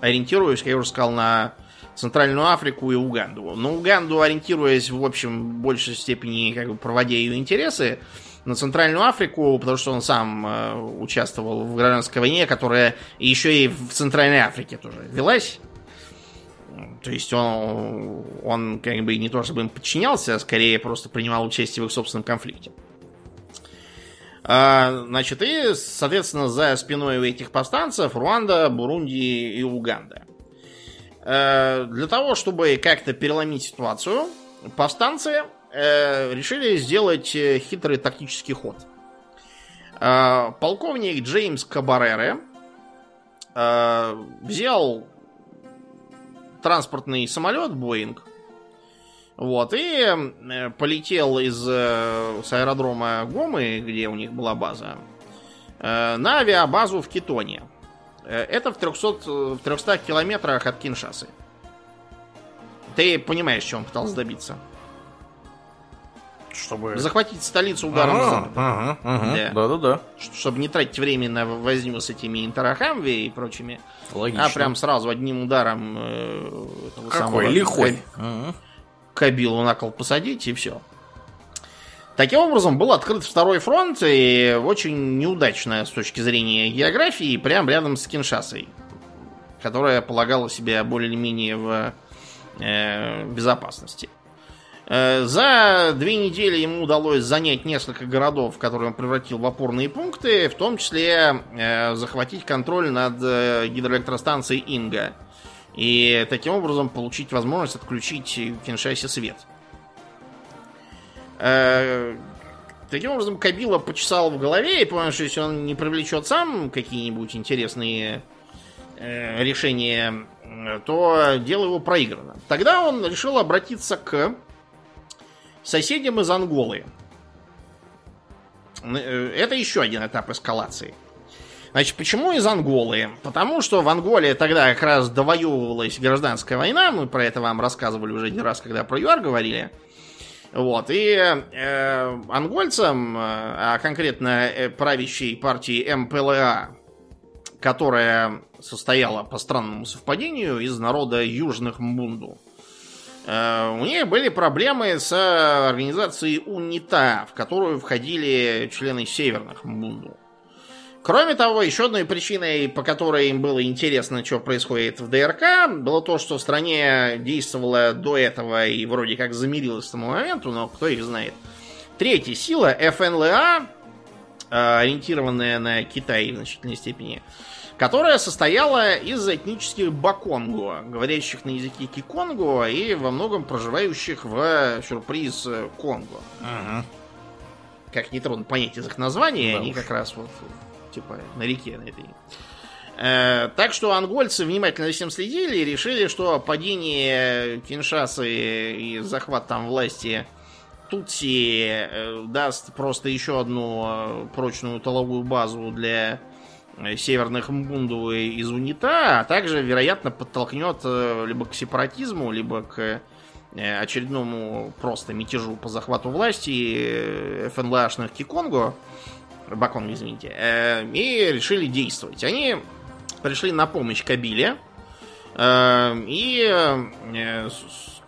ориентируясь, как я уже сказал, на Центральную Африку и Уганду. На Уганду ориентируясь, в общем, в большей степени, как бы проводя ее интересы, на Центральную Африку, потому что он сам э, участвовал в гражданской войне, которая еще и в Центральной Африке тоже велась. То есть он, он как бы не то чтобы им подчинялся, а скорее просто принимал участие в их собственном конфликте. А, значит, и, соответственно, за спиной у этих повстанцев Руанда, Бурунди и Уганда. А, для того, чтобы как-то переломить ситуацию, повстанцы э, решили сделать э, хитрый тактический ход. Э, полковник Джеймс Кабарере э, взял транспортный самолет Боинг, вот, и э, полетел из э, с аэродрома Гомы, где у них была база, э, на авиабазу в Китоне. Э, это в 300, в 300 километрах от Киншасы. Ты понимаешь, чем он пытался добиться? чтобы... Захватить столицу ударом ага, ага, ага. Да. Да-да-да. Чтобы не тратить время на возню с этими Интерахамви и прочими. Логично. А прям сразу одним ударом э, этого Какой самого лихой. Каб... Кабилу на кол посадить и все. Таким образом, был открыт второй фронт, и очень неудачно с точки зрения географии, прям рядом с Киншасой, которая полагала себя более-менее в э, безопасности. Э, за две недели ему удалось занять несколько городов, которые он превратил в опорные пункты, в том числе э, захватить контроль над э, гидроэлектростанцией Инга. И таким образом получить возможность отключить в Киншасе свет. Таким образом, Кабила почесал в голове и понял, что если он не привлечет сам какие-нибудь интересные решения, то дело его проиграно. Тогда он решил обратиться к соседям из Анголы. Э, это еще один этап эскалации. Значит, почему из Анголы? Потому что в Анголе тогда как раз довоевывалась гражданская война. Мы про это вам рассказывали уже не раз, когда про ЮАР говорили. Вот, и э, ангольцам, э, а конкретно э, правящей партии МПЛА, которая состояла по странному совпадению из народа южных Мунду, Э, у них были проблемы с организацией УНИТА, в которую входили члены северных Мунду. Кроме того, еще одной причиной, по которой им было интересно, что происходит в ДРК, было то, что в стране действовала до этого и вроде как замирилась к тому моменту, но кто их знает. Третья сила, ФНЛА, э, ориентированная на Китай в значительной степени, которая состояла из этнических баконго, говорящих на языке киконго и во многом проживающих в сюрприз Конго. Ага. Как нетрудно понять из их названия, да они уж. как раз вот типа на реке на этой. Э, так что ангольцы внимательно за всем следили и решили, что падение Киншасы и захват там власти Тутси э, даст просто еще одну э, прочную толовую базу для северных Мбунду из УНИТА, а также, вероятно, подтолкнет либо к сепаратизму, либо к очередному просто мятежу по захвату власти ФНЛАшных Киконго, Баконго, извините, и решили действовать. Они пришли на помощь Кабиле, и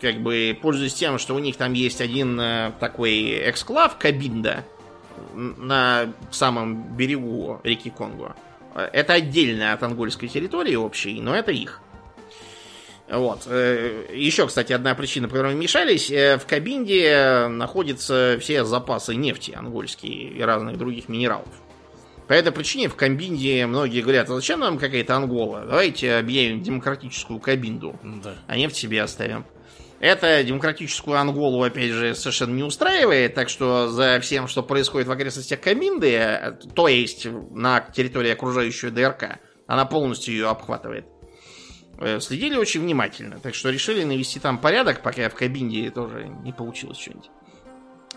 как бы пользуясь тем, что у них там есть один такой эксклав Кабинда на самом берегу реки Конго, это отдельно от ангольской территории общей, но это их. Вот. Э, Еще, кстати, одна причина, по которой мы мешались. Э, в Кабинде находятся все запасы нефти ангольские и разных других минералов. По этой причине в Кабинде многие говорят, а зачем нам какая-то Ангола? Давайте объявим демократическую Кабинду, да. а нефть себе оставим. Это демократическую Анголу, опять же, совершенно не устраивает, так что за всем, что происходит в окрестностях Каминды, то есть на территории окружающей ДРК, она полностью ее обхватывает. Э, следили очень внимательно, так что решили навести там порядок, пока в Кабинде тоже не получилось что-нибудь.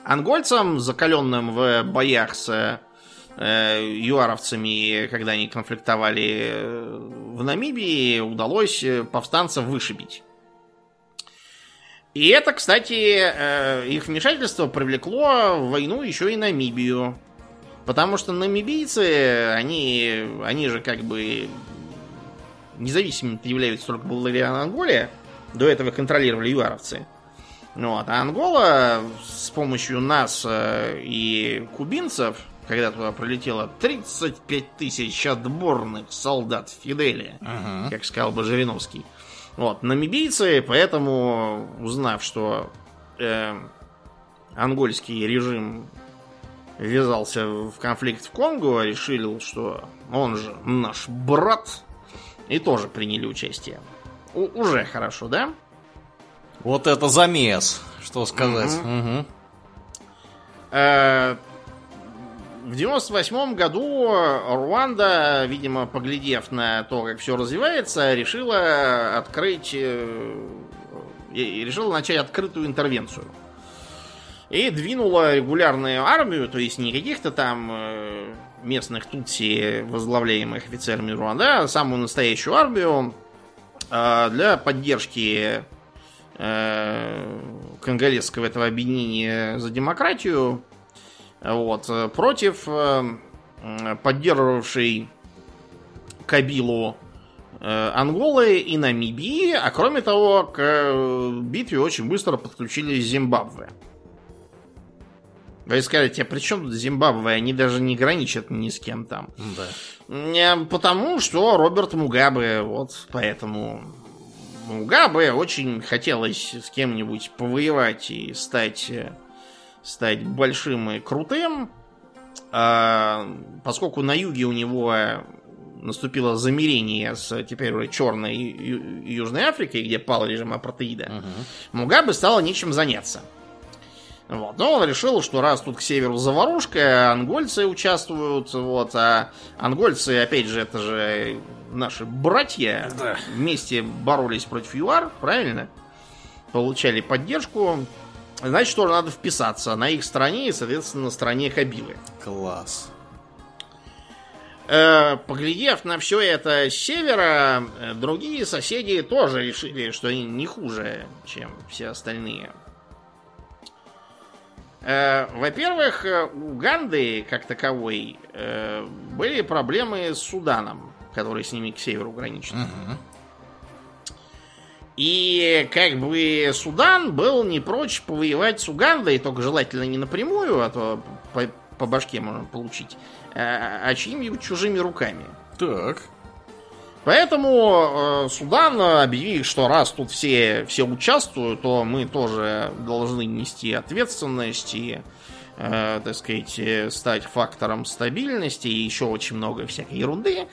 Ангольцам, закаленным в боях с э, юаровцами, когда они конфликтовали э, в Намибии, удалось э, повстанцев вышибить. И это, кстати, их вмешательство привлекло в войну еще и Намибию. Потому что намибийцы, они, они же как бы независимыми являются только благодаря Анголе. До этого контролировали юаровцы. Вот. А Ангола с помощью нас э, и кубинцев, когда туда пролетело 35 тысяч отборных солдат Фиделия, ага. как сказал бы Жириновский, вот, намибийцы, поэтому, узнав, что э, ангольский режим ввязался в конфликт в Конго, решили, что он же наш брат, и тоже приняли участие. У- уже хорошо, да? Вот это замес, что сказать. Угу. Угу. Э, в 98 году Руанда, видимо, поглядев на то, как все развивается, решила открыть... Э, решила начать открытую интервенцию. И двинула регулярную армию, то есть не каких-то там э, местных тутси, возглавляемых офицерами Руанда, а самую настоящую армию э, для поддержки конголезского этого объединения за демократию вот, э, против э, поддерживавшей Кабилу э, Анголы и Намибии, а кроме того, к битве очень быстро подключились Зимбабве. Вы скажете, а при чем тут Зимбабве? Они даже не граничат ни с кем там. Да. Потому что Роберт Мугабе, вот поэтому Мугабе очень хотелось с кем-нибудь повоевать и стать, стать большим и крутым. А, поскольку на юге у него наступило замирение с теперь уже черной и Южной Африкой, где пал режим апартеида, угу. Мугабе стало нечем заняться. Вот. Но он решил, что раз тут к северу заварушка, ангольцы участвуют, вот, а ангольцы, опять же, это же наши братья, да. вместе боролись против ЮАР, правильно? Получали поддержку. Значит, тоже надо вписаться на их стороне и, соответственно, на стороне Хабилы. Класс. Э, поглядев на все это с севера, э, другие соседи тоже решили, что они не хуже, чем все остальные. Э, во-первых, у Ганды, как таковой, были проблемы с Суданом, который с ними к северу граничит. Угу. И как бы Судан был не прочь повоевать с Угандой, только желательно не напрямую, а то по, по башке можно получить. Э, а чьими чужими руками. Так. Поэтому э, Судан объявил, что раз тут все, все участвуют, то мы тоже должны нести ответственность и, э, так сказать, стать фактором стабильности и еще очень много всякой ерунды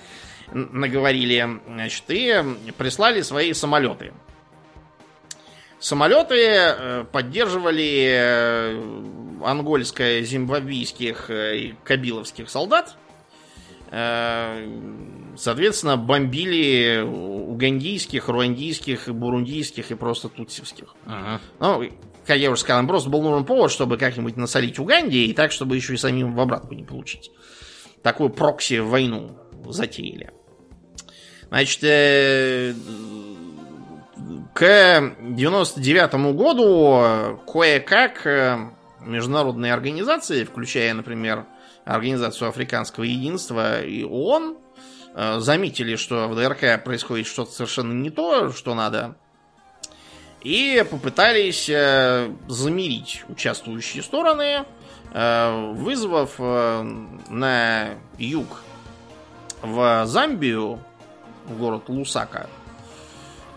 наговорили, значит, и прислали свои самолеты. Самолеты э, поддерживали э, ангольско-зимбабвийских э, и кабиловских солдат. Соответственно, бомбили угандийских, руандийских, бурундийских и просто тутсевских. Ага. Ну, как я уже сказал, им просто был нужен повод, чтобы как-нибудь насолить Уганде, и так, чтобы еще и самим в обратку не получить. Такую прокси-войну затеяли. Значит, к 99 году кое-как э, международные организации, включая, например, Организацию Африканского Единства и ООН, э, заметили, что в ДРК происходит что-то совершенно не то, что надо, и попытались э, замирить участвующие стороны, вызвав на юг в Замбию, в город Лусака,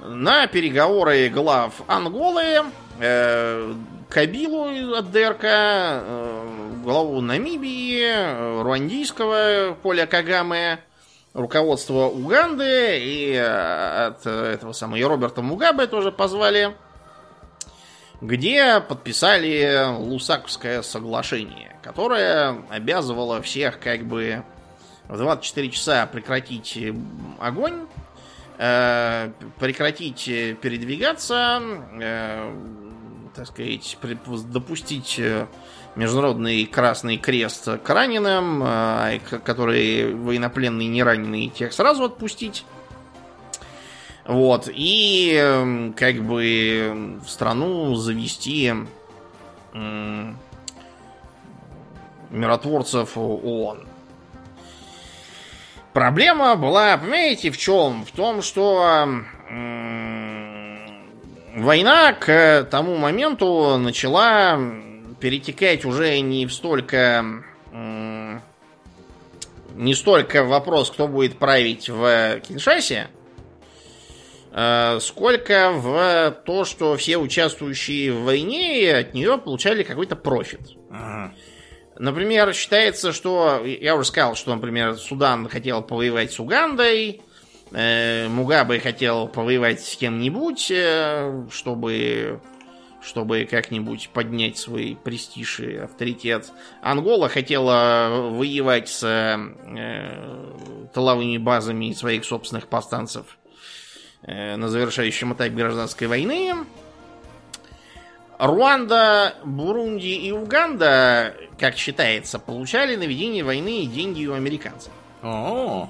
на переговоры глав Анголы, э, Кабилу от ДРК, э, главу Намибии, э, руандийского поля Кагаме, руководство Уганды и э, от этого самого Роберта Мугабе тоже позвали, где подписали Лусаковское соглашение, которое обязывало всех как бы в 24 часа прекратить огонь прекратить передвигаться, так сказать, допустить Международный Красный Крест к раненым, которые военнопленные не раненые, тех сразу отпустить. Вот. И как бы в страну завести миротворцев ООН. Проблема была, понимаете, в чем? В том, что война к тому моменту начала перетекать уже не в столько не столько вопрос, кто будет править в Киншасе, э, сколько в то, что все участвующие в войне от нее получали какой-то профит. Ага. Например, считается, что... Я уже сказал, что, например, Судан хотел повоевать с Угандой, э, Мугабе хотел повоевать с кем-нибудь, э, чтобы чтобы как-нибудь поднять свой престиж и авторитет. Ангола хотела воевать с э, тыловыми базами своих собственных повстанцев э, на завершающем этапе гражданской войны. Руанда, Бурунди и Уганда, как считается, получали на ведение войны деньги у американцев. О,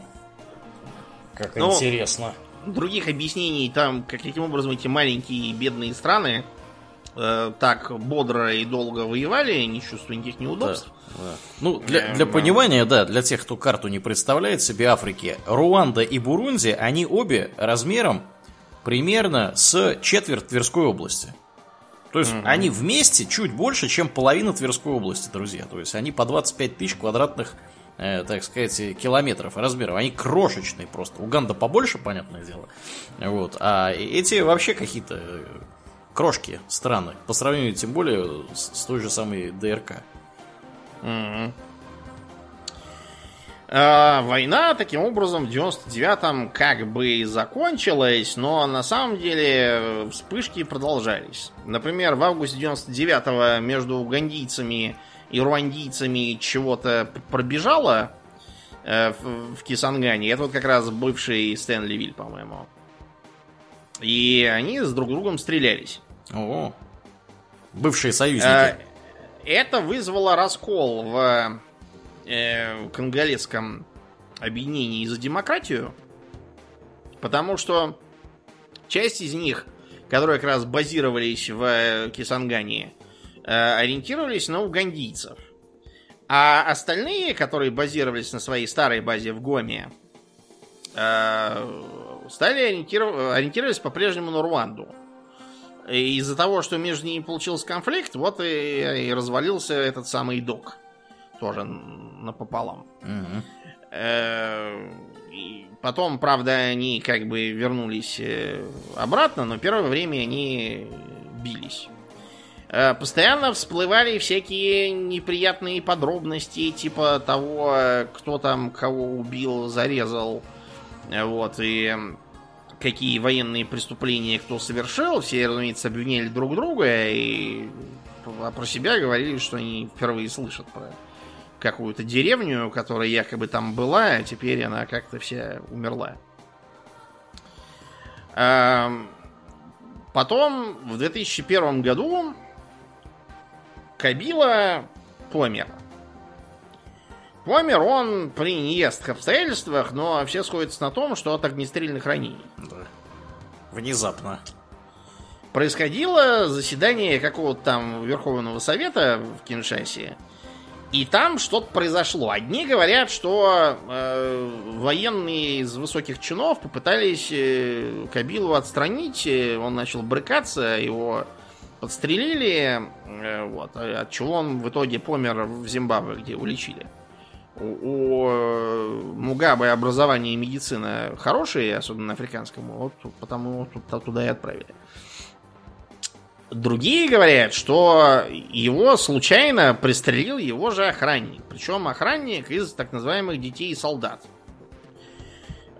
как Но интересно. Других объяснений там, каким образом эти маленькие бедные страны э, так бодро и долго воевали, не чувствуя никаких неудобств. Да, да. Ну, для, эм, для понимания, да, для тех, кто карту не представляет себе Африки, Руанда и Бурунди, они обе размером примерно с четверть Тверской области. То есть mm-hmm. они вместе чуть больше, чем половина Тверской области, друзья. То есть они по 25 тысяч квадратных э, так сказать, километров размеров. Они крошечные просто. Уганда побольше, понятное дело. Вот. А эти вообще какие-то э, крошки страны. По сравнению, тем более, с, с той же самой ДРК. Mm-hmm. А, война таким образом в 99-м как бы закончилась, но на самом деле вспышки продолжались. Например, в августе 99-го между угандийцами и руандийцами чего-то пробежало э, в, в Кисангане. Это вот как раз бывший Стэнливиль, по-моему. И они с друг другом стрелялись. О, бывшие союзники. Э, это вызвало раскол в э, конголезском объединении за демократию, потому что часть из них, которые как раз базировались в э, Кисангане, ориентировались на угандийцев. А остальные, которые базировались на своей старой базе в Гоме, э, стали ориентиров... ориентировались по-прежнему на Руанду. Из-за того, что между ними получился конфликт, вот и, и развалился этот самый док тоже напополам. Угу. Потом, правда, они как бы вернулись э, обратно, но первое время они бились. Э, постоянно всплывали всякие неприятные подробности, типа того, кто там кого убил, зарезал. Вот, и какие военные преступления кто совершил. Все, разумеется, обвиняли друг друга и про себя говорили, что они впервые слышат про какую-то деревню, которая якобы там была, а теперь она как-то вся умерла. Потом, в 2001 году, Кабила помер. Помер он при неясных обстоятельствах, но все сходятся на том, что от огнестрельных ранений. Да. Внезапно. Происходило заседание какого-то там Верховного Совета в Киншасе, и там что-то произошло. Одни говорят, что э, военные из высоких чинов попытались э, Кабилу отстранить. Э, он начал брыкаться, его подстрелили. Э, вот, от чего он в итоге помер в Зимбабве, где уличили. У, у э, Мугабы образование и медицина хорошие, особенно африканскому, вот потому туда и отправили. Другие говорят, что его случайно пристрелил его же охранник. Причем охранник из так называемых детей и солдат.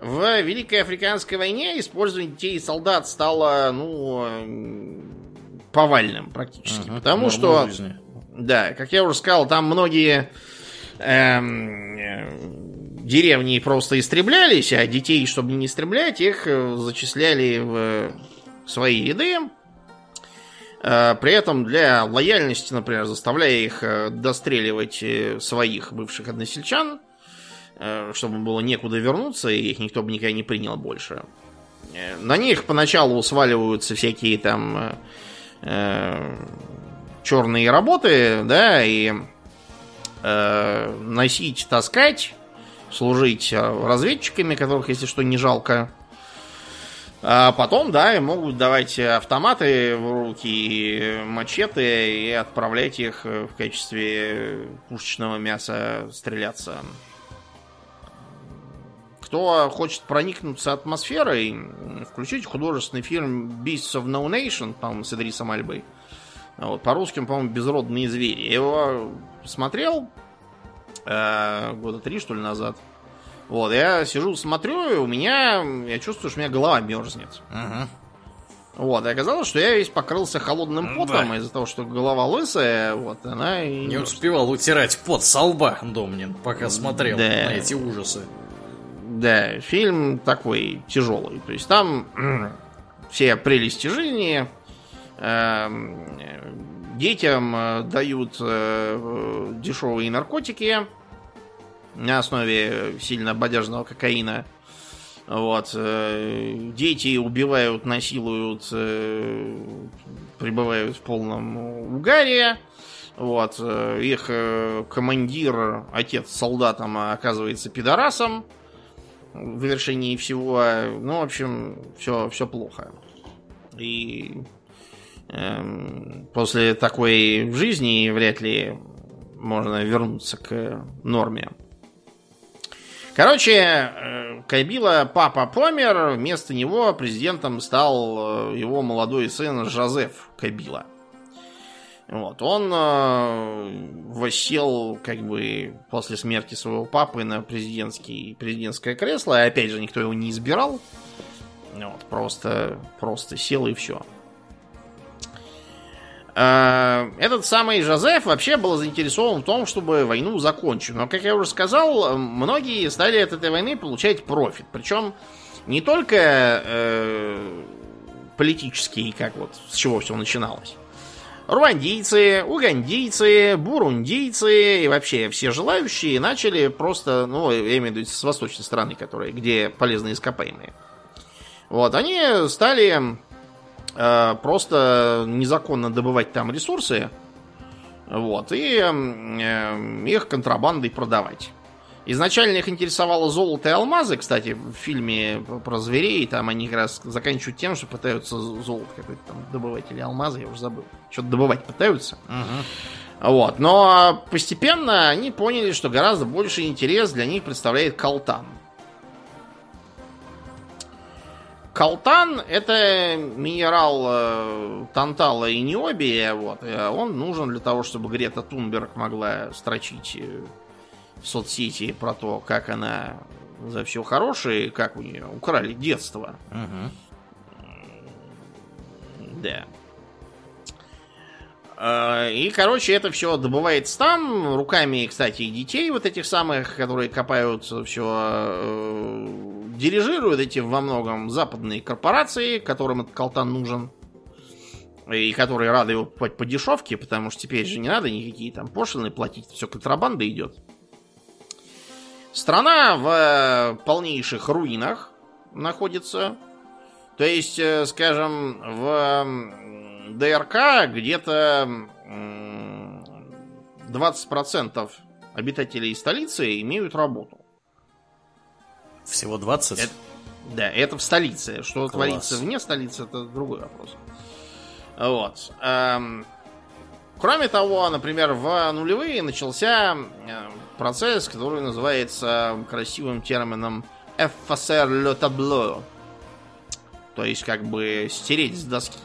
В Великой Африканской войне использование детей и солдат стало, ну, повальным практически. Ага, потому что, жизни. да, как я уже сказал, там многие эм, деревни просто истреблялись, а детей, чтобы не истреблять, их зачисляли в свои ряды Э, при этом для лояльности, например, заставляя их э, достреливать э, своих бывших односельчан, чтобы было некуда вернуться, и их никто бы никогда не принял больше. На них поначалу сваливаются всякие там э, черные работы, да, и э, носить, таскать, служить разведчиками, которых, если что, не жалко. А потом, да, могут давать автоматы в руки, мачете и отправлять их в качестве пушечного мяса стреляться. Кто хочет проникнуться атмосферой, включите художественный фильм Beasts of No Nation, по-моему, с Идрисом Альбой. Вот, по-русски, по-моему, «Безродные звери». Я его смотрел э, года три, что ли, назад. Вот, я сижу, смотрю, и у меня, я чувствую, что у меня голова мерзнет. Ага. Вот, и оказалось, что я весь покрылся холодным потом да. из-за того, что голова лысая, вот, она и... Не успевал утирать пот со лба, Домнин, пока смотрел да. на эти ужасы. Да, фильм такой тяжелый. То есть там все прелести жизни, эм, детям э, дают э, дешевые наркотики, на основе сильно бодяжного кокаина. Вот. Э, дети убивают, насилуют, пребывают в полном угаре. Вот. Их командир, отец солдатом, оказывается пидорасом в завершении всего. Ну, в общем, все, все плохо. И э, после такой жизни вряд ли можно вернуться к норме. Короче, э, Кабила папа помер, вместо него президентом стал э, его молодой сын Жозеф Кабила. Вот, он э, восел, как бы, после смерти своего папы на президентский, президентское кресло. И опять же, никто его не избирал. Вот, просто, просто сел и все. Э, этот самый Жозеф вообще был заинтересован в том, чтобы войну закончить. Но, как я уже сказал, многие стали от этой войны получать профит. Причем не только э, политический, как вот с чего все начиналось. Руандийцы, угандийцы, бурундийцы и вообще все желающие начали просто, ну, я имею в виду с восточной стороны, которые, где полезные ископаемые. Вот, они стали э, просто незаконно добывать там ресурсы, вот, и э, их контрабандой продавать. Изначально их интересовало золото и алмазы, кстати, в фильме про зверей, там они как раз заканчивают тем, что пытаются золото какой-то там добывать или алмазы, я уже забыл. Что-то добывать пытаются. Угу. Вот. Но постепенно они поняли, что гораздо больше интерес для них представляет колтан. Колтан это минерал э, тантала и необия. Вот. Он нужен для того, чтобы Грета Тунберг могла строчить э, в соцсети про то, как она за все хорошее, как у нее украли детство. Угу. Да. А, и, короче, это все добывается там, руками, кстати, и детей вот этих самых, которые копают все, э, дирижируют эти во многом западные корпорации, которым этот колтан нужен, и которые рады его покупать по дешевке, потому что теперь же не надо никакие там пошлины платить, все контрабанда идет. Страна в э, полнейших руинах находится. То есть, э, скажем, в ДРК где-то 20% обитателей столицы имеют работу. Всего 20? Это, да, это в столице. Что Класс. творится вне столицы, это другой вопрос. Вот. Эм, кроме того, например, в нулевые начался э, процесс, который называется красивым термином effacer le tableau. То есть, как бы стереть с доски.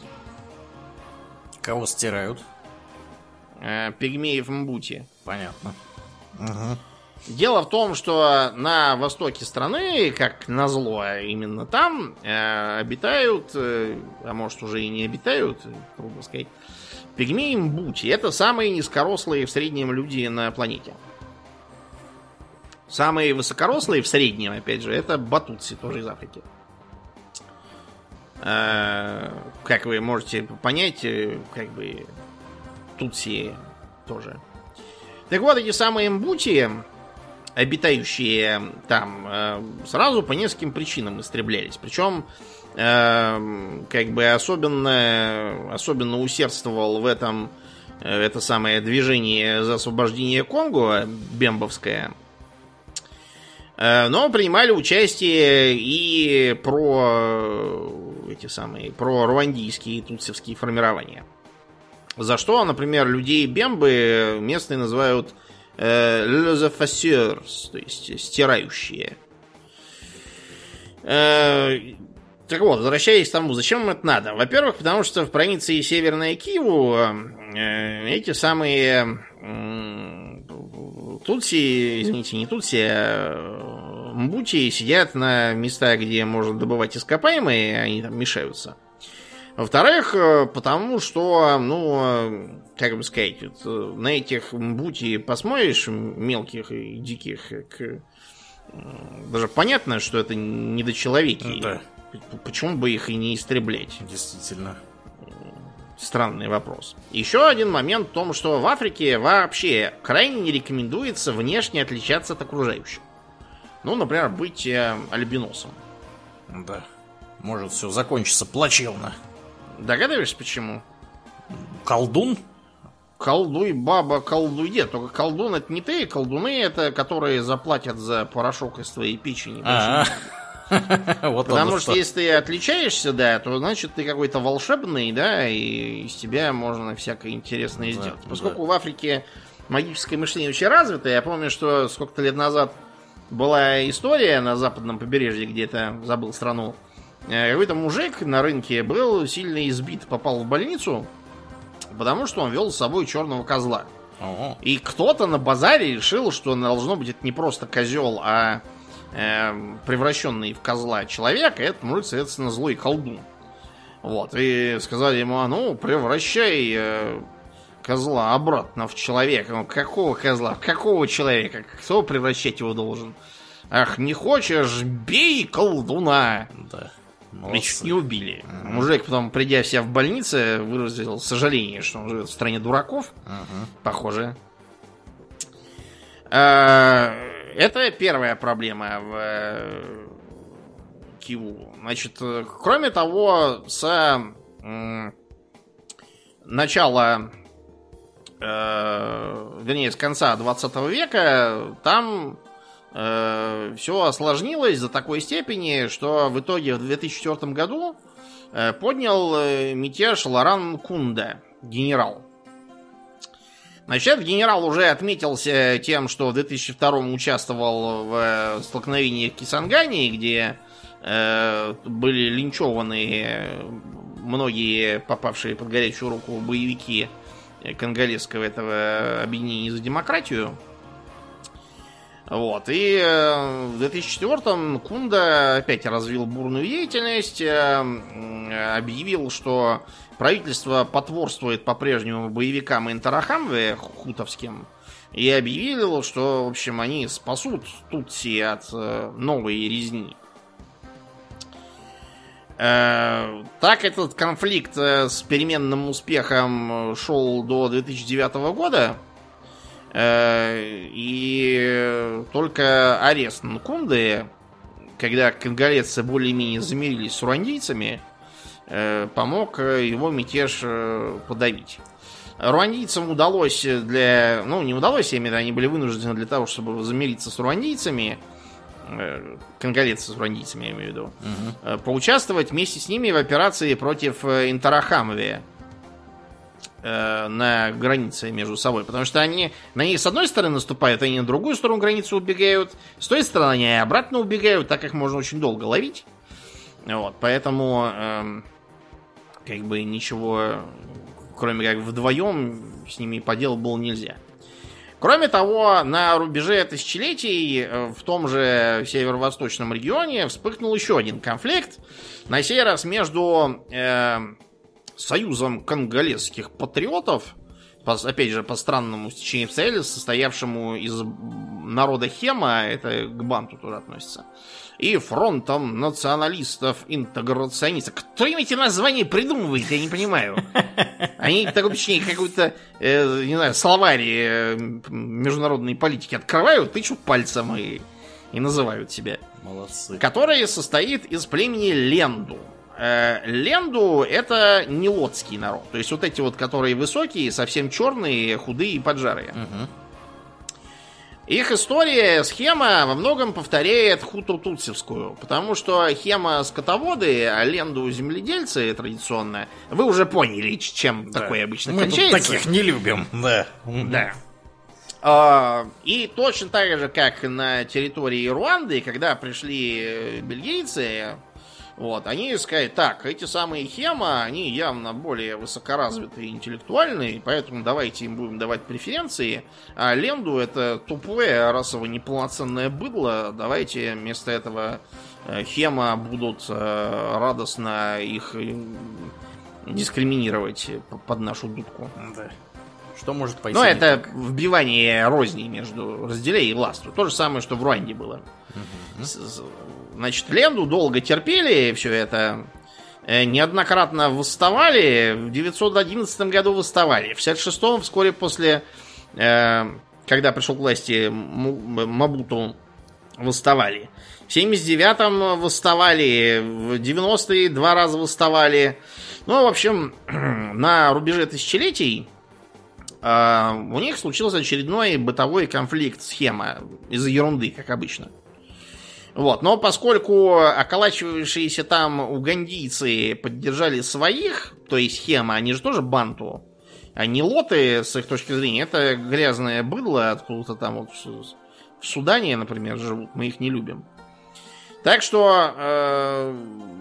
Кого стирают? Э, пигмеев Мбути. Понятно. Угу. Дело в том, что на востоке страны, как назло, именно там э, обитают, э, а может уже и не обитают, трудно сказать, пигмеи Мбути. Это самые низкорослые в среднем люди на планете. Самые высокорослые в среднем, опять же, это батутси, тоже из Африки. Э, как вы можете понять, э, как бы тутси тоже. Так вот, эти самые мбути, обитающие там, э, сразу по нескольким причинам истреблялись. Причем, как бы особенно, особенно усердствовал в этом это самое движение за освобождение Конго, бембовское, но принимали участие и про э, эти самые, про руандийские и тутсевские формирования. За что, например, людей Бембы местные называют э, то есть стирающие. Э, так вот, возвращаясь к тому, зачем им это надо? Во-первых, потому что в провинции Северная Киеву э, эти самые Тутси, извините, не Тутси, а Мбути сидят на местах, где можно добывать ископаемые, они там мешаются. Во-вторых, э, потому что, ну, как бы сказать, вот, э, на этих Мбути посмотришь, мелких и диких, как, даже понятно, что это недочеловеки. Да. Почему бы их и не истреблять? Действительно. Странный вопрос. Еще один момент в том, что в Африке вообще крайне не рекомендуется внешне отличаться от окружающих. Ну, например, быть э, альбиносом. Да. Может все закончиться плачевно. Догадываешься, почему? Колдун? Колдуй, баба, колдуй дед. Только колдун это не ты, колдуны это, которые заплатят за порошок из твоей печени. А -а -а. вот Потому что, что если ты отличаешься, да, то значит ты какой-то волшебный, да, и из тебя можно всякое интересное сделать. Да, Поскольку да. в Африке магическое мышление очень развито, я помню, что сколько-то лет назад была история на западном побережье, где-то забыл страну. Э, какой-то мужик на рынке был сильно избит, попал в больницу, потому что он вел с собой черного козла. О, И кто-то на базаре решил, что должно быть это не просто козел, а э, превращенный в козла человек, и это мужик, соответственно, злой колдун. Вот, и сказали ему, а ну, превращай э, козла обратно в человека. Ну, какого козла? Какого человека? Кто превращать его должен? Ах, не хочешь, бей колдуна! да. Молодцы. не убили. Мужик потом, придя в себя в больнице, выразил сожаление, что он живет в стране дураков. Мгм. Похоже. А, Это первая проблема в э, Киеву. Значит, э, кроме того, с начала, э, вернее, с конца 20 века там все осложнилось до такой степени, что в итоге в 2004 году э, поднял э, мятеж Лоран Кунда, генерал. Значит, генерал уже отметился тем, что в 2002 участвовал в э, столкновении в Кисангане, где э, были линчеваны э, многие попавшие под горячую руку боевики конголезского этого объединения за демократию. Вот. И э, в 2004-м Кунда опять развил бурную деятельность, э, объявил, что правительство потворствует по-прежнему боевикам Интерахамве хутовским, и объявил, что, в общем, они спасут Тутси от э, новой резни. Э, Так этот конфликт э, с переменным успехом э, шел до 2009 года. Э, И только арест Нкунды, когда конголезцы более-менее замирились с руандийцами, помог э, его мятеж э, подавить. Руандийцам удалось для... Ну, не удалось, я имею в виду, они были вынуждены для того, чтобы замириться с руандийцами, э, конголезцы с руандийцами, я имею в виду, э, поучаствовать вместе с ними в операции против э, Интерахамове э, на границе между собой. Потому что они на них с одной стороны наступают, они на другую сторону границы убегают. С той стороны они обратно убегают, так как можно очень долго ловить. Вот, поэтому эм, как бы ничего, кроме как вдвоем, с ними поделать было нельзя. Кроме того, на рубеже тысячелетий э, в том же северо-восточном регионе вспыхнул еще один конфликт. На сей раз между э, союзом конголезских патриотов, по- опять же, по странному стечению обстоятельств, состоявшему из народа Хема, это к Банту тоже относится, и фронтом националистов-интеграционистов. Кто им эти названия придумывает, я не понимаю. Они так точнее какой-то, э, не знаю, словарь э, международной политики открывают, тычут пальцем и, и называют себя Молодцы. который состоит из племени Ленду. Э, Ленду это нилотский народ. То есть вот эти вот, которые высокие, совсем черные, худые и поджарые. Мгм. Их история, схема во многом повторяет хуту-тутсевскую, потому что хема скотоводы, а ленду земледельцы традиционно. Вы уже поняли, чем Да. такое обычно Мы кончается. таких не любим, да. Да. А, И точно так же, как на территории Руанды, когда пришли э, бельгийцы, вот, они сказали, так, эти самые хема, они явно более высокоразвитые и интеллектуальные, поэтому давайте им будем давать преференции, а Ленду это тупое расово неполноценное быдло, давайте вместо этого э, хема будут э, радостно их э, дискриминировать под нашу дудку. Да. Что может пойти? Ну, это так? вбивание розни между разделей и властью. То же самое, что в Руанде было. С- Значит, Ленду долго терпели все это. Э, Неоднократно восставали. В 911 году восставали. В 66-м, вскоре после, э, когда пришел к власти Мабуту, восставали. В 79-м восставали. В 90-е два раза восставали. Ну, в общем, на рубеже тысячелетий а, у них случился очередной бытовой конфликт схема из-за ерунды, как обычно. Вот, но поскольку околачивающиеся там угандийцы поддержали своих, то есть схема, они же тоже банту, а не лоты, с их точки зрения, это грязное быдло откуда-то там вот в Судане, например, живут, мы их не любим. Так что э,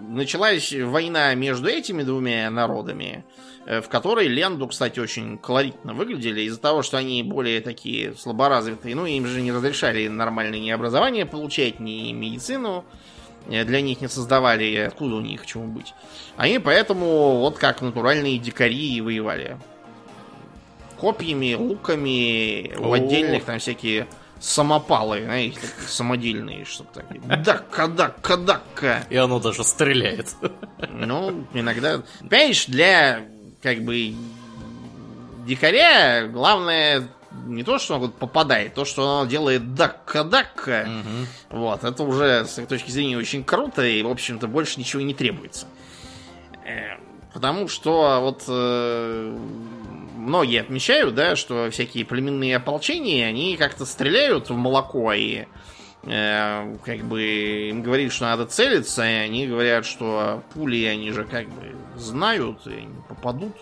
началась война между этими двумя народами, в которой Ленду, кстати, очень колоритно выглядели, из-за того, что они более такие слаборазвитые, ну, им же не разрешали нормальное ни образование получать, ни медицину, э, для них не создавали, откуда у них чему быть. Они поэтому вот как натуральные дикари и воевали. Копьями, луками, у отдельных там всякие самопалы, знаете, такие самодельные, что-то такое. Дакка, дакка, дакка. И оно даже стреляет. Ну, иногда... Понимаешь, для, как бы, дикаря главное не то, что он вот попадает, то, что он делает дакка-дакка. Мгм. Вот, это уже, с этой точки зрения, очень круто, и, в общем-то, больше ничего не требуется. Э, Потому что вот э, многие отмечают, да, что всякие племенные ополчения, они как-то стреляют в молоко и э, как бы им говорит, что надо целиться, и они говорят, что пули они же как бы знают и не попадут.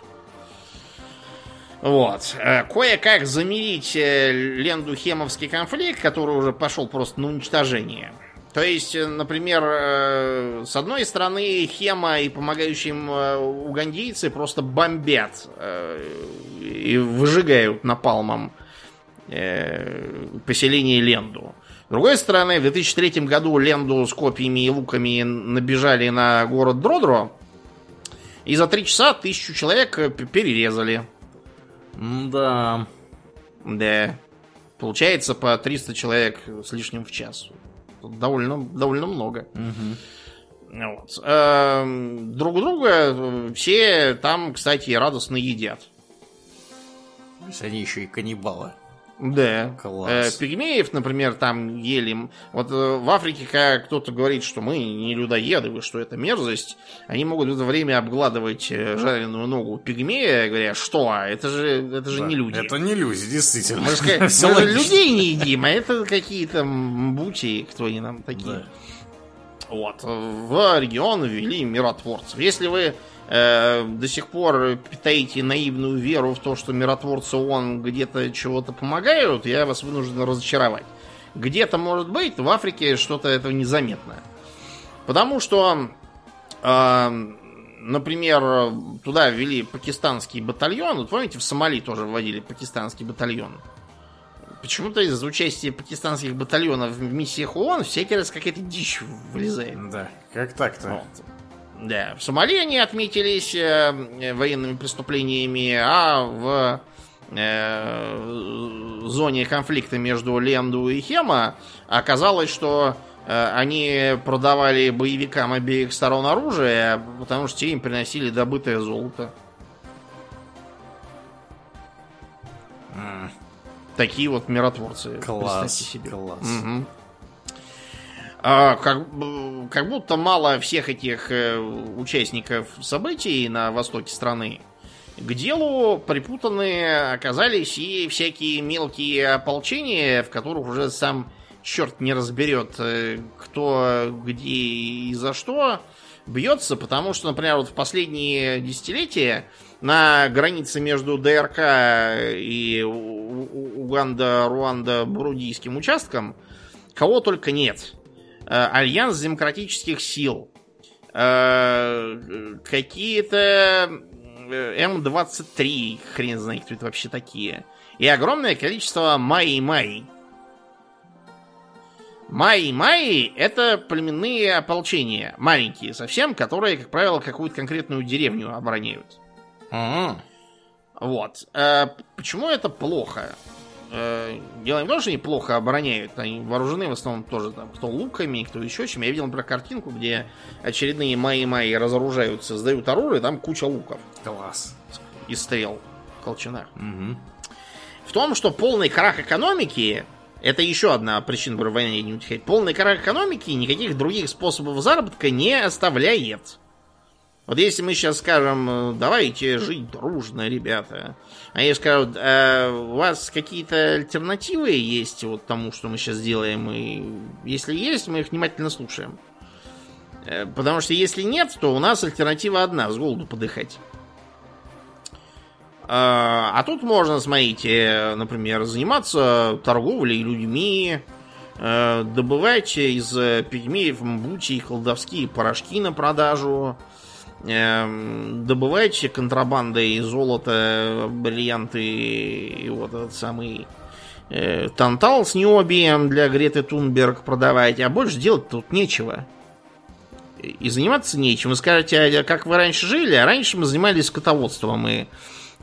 Вот. Э, Кое-как замерить э, Ленду-Хемовский конфликт, который уже пошел просто на уничтожение. То есть, например, с одной стороны, Хема и помогающие им угандийцы просто бомбят и выжигают напалмом поселение Ленду. С другой стороны, в 2003 году Ленду с копьями и луками набежали на город Дродро, и за три часа тысячу человек перерезали. Да. Да. Получается по 300 человек с лишним в час. Довольно, довольно много. Мгм. Вот. Эм, Друг друга э, все там, кстати, радостно едят. То есть они еще и каннибалы. Да. Класс. Э, Пигмеев, например, там ели. Вот э, в Африке, когда кто-то говорит, что мы не людоеды, вы что это мерзость, они могут в это время обгладывать э, жареную ногу пигмея, говоря, что, а, это же, это же Да, не люди. Это не люди, действительно. Мы же, мы людей не едим, а это какие-то мбути, кто они нам такие. Да. Вот. В регион ввели миротворцев. Если вы до сих пор питаете наивную веру в то, что миротворцы ООН где-то чего-то помогают, я вас вынужден разочаровать. Где-то, может быть, в Африке что-то этого незаметно. Потому что, э, например, туда ввели пакистанский батальон. Вот помните, в Сомали тоже вводили пакистанский батальон. Почему-то из участия пакистанских батальонов в миссиях ООН всякий раз какая-то дичь вылезает. Да, как так-то? Вот. Да, в Сомали они отметились э, э, военными преступлениями, а в э, зоне конфликта между Ленду и Хема оказалось, что они продавали боевикам обеих сторон оружие, потому что те им приносили добытое золото. Такие вот миротворцы. Класс, себе. класс. Мгм. А, как, как будто мало всех этих э, участников событий на востоке страны. К делу припутаны оказались и всякие мелкие ополчения, в которых уже сам черт не разберет, э, кто где и за что бьется, потому что, например, вот в последние десятилетия на границе между ДРК и У- У- Уганда-Руанда-Бурундийским участком кого только нет. Э, Альянс демократических сил. Э, Какие-то э, М-23, хрен знает, кто это вообще такие. И огромное количество Майи-Майи. Майи-Майи — это племенные ополчения, маленькие совсем, которые, как правило, какую-то конкретную деревню обороняют. М, Вот. Э, Почему это плохо? Э, Дело не в том, что они плохо обороняют. Они вооружены в основном тоже там, кто луками, кто еще чем. Я видел, например, картинку, где очередные мои-мои разоружаются, сдают оружие, там куча луков Класс. и стрел в колчанах. Мгм. В том, что полный крах экономики это еще одна причина при войне не утихать. Полный крах экономики никаких других способов заработка не оставляет. Вот если мы сейчас скажем, э, давайте жить дружно, ребята, а они скажут, «А у вас какие-то альтернативы есть вот тому, что мы сейчас делаем, и если есть, мы их внимательно слушаем. Э, Потому что если нет, то у нас альтернатива одна, с голоду подыхать. А тут можно, смотрите, например, заниматься торговлей людьми, добывать из пигмеев мбути колдовские порошки на продажу, э, добывать контрабандой золото, бриллианты и вот этот самый э, тантал с необием для Греты Тунберг продавать, а больше делать тут нечего. И заниматься нечем. Вы скажете, а как вы раньше жили? А раньше мы занимались скотоводством и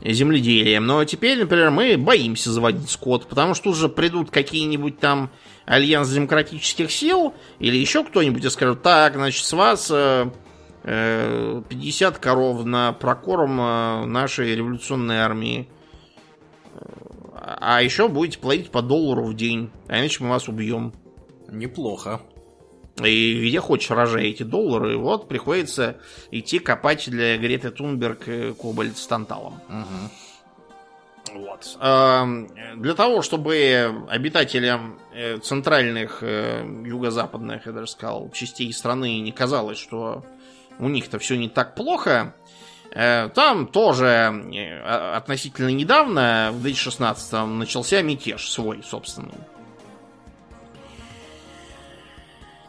земледелием. Но теперь, например, мы боимся заводить скот, потому что тут же придут какие-нибудь там альянс демократических сил или еще кто-нибудь и скажут, так, значит, с вас 50 э, коров на прокорм э, нашей революционной армии. А еще будете платить по доллару в день, а иначе мы вас убьем. Неплохо. И где хочешь рожай эти доллары, вот приходится идти копать для Греты Тунберг э, кобальт с танталом. Угу. Вот. Для того, чтобы обитателям центральных, юго-западных, я даже сказал, частей страны не казалось, что у них-то все не так плохо, там тоже относительно недавно, в 2016 начался мятеж свой, собственный.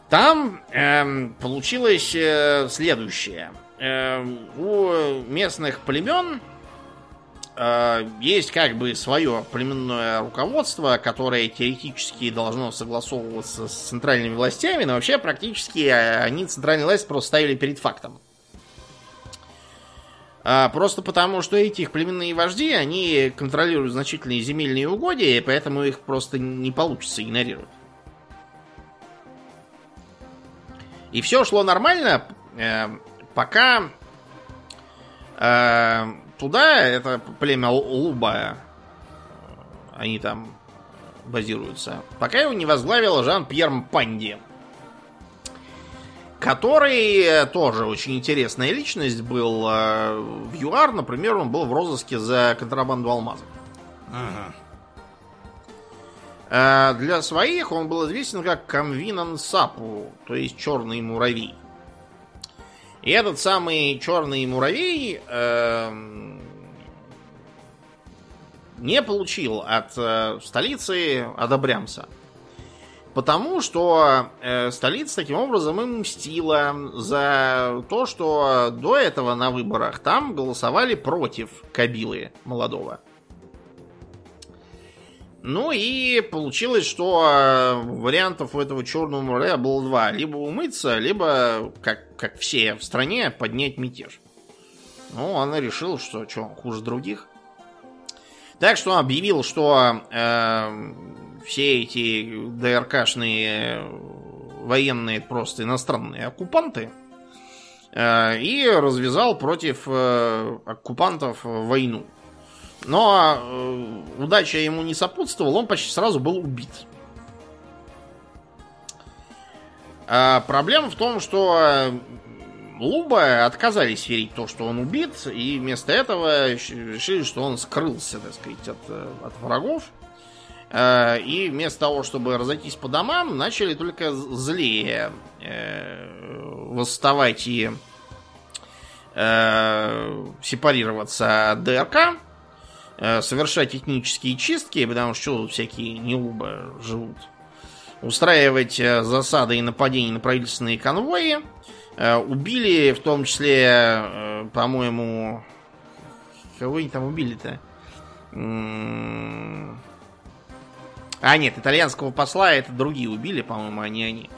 Там эм, получилось э, следующее. Эм, у местных племен э, есть как бы свое племенное руководство, которое теоретически должно согласовываться с центральными властями, но вообще практически э, они центральные власти просто ставили перед фактом. А, просто потому, что эти их племенные вожди, они контролируют значительные земельные угодья, и поэтому их просто не получится игнорировать. И все шло нормально, э, пока э, туда, это племя Луба, они там базируются, пока его не возглавил Жан-Пьер Панди, который тоже очень интересная личность был. Э, в ЮАР, например, он был в розыске за контрабанду алмазов. Ага. А для своих он был известен как Камвинан Сапу, то есть черный муравей. И этот самый черный муравей э, не получил от э, столицы одобрямса. Потому что э, столица таким образом им мстила за то, что до этого на выборах там голосовали против Кабилы молодого. Ну и получилось, что э, вариантов у этого черного муравья было два. Либо умыться, либо, как, как все в стране, поднять мятеж. Ну, она решила, что что, хуже других. Так что он объявил, что э, все эти ДРКшные военные просто иностранные оккупанты э, и развязал против э, оккупантов войну. Но э, удача ему не сопутствовала, он почти сразу был убит. А проблема в том, что э, Луба отказались верить то, что он убит, и вместо этого решили, что он скрылся, так сказать, от, э, от врагов. Э, и вместо того, чтобы разойтись по домам, начали только злее восставать и сепарироваться от ДРК. Э, совершать этнические чистки, потому что всякие неубы живут, устраивать э, засады и нападения на правительственные конвои. Э, убили в том числе, по-моему, кого они там убили-то? А, нет, итальянского посла это другие убили, по-моему, а не они.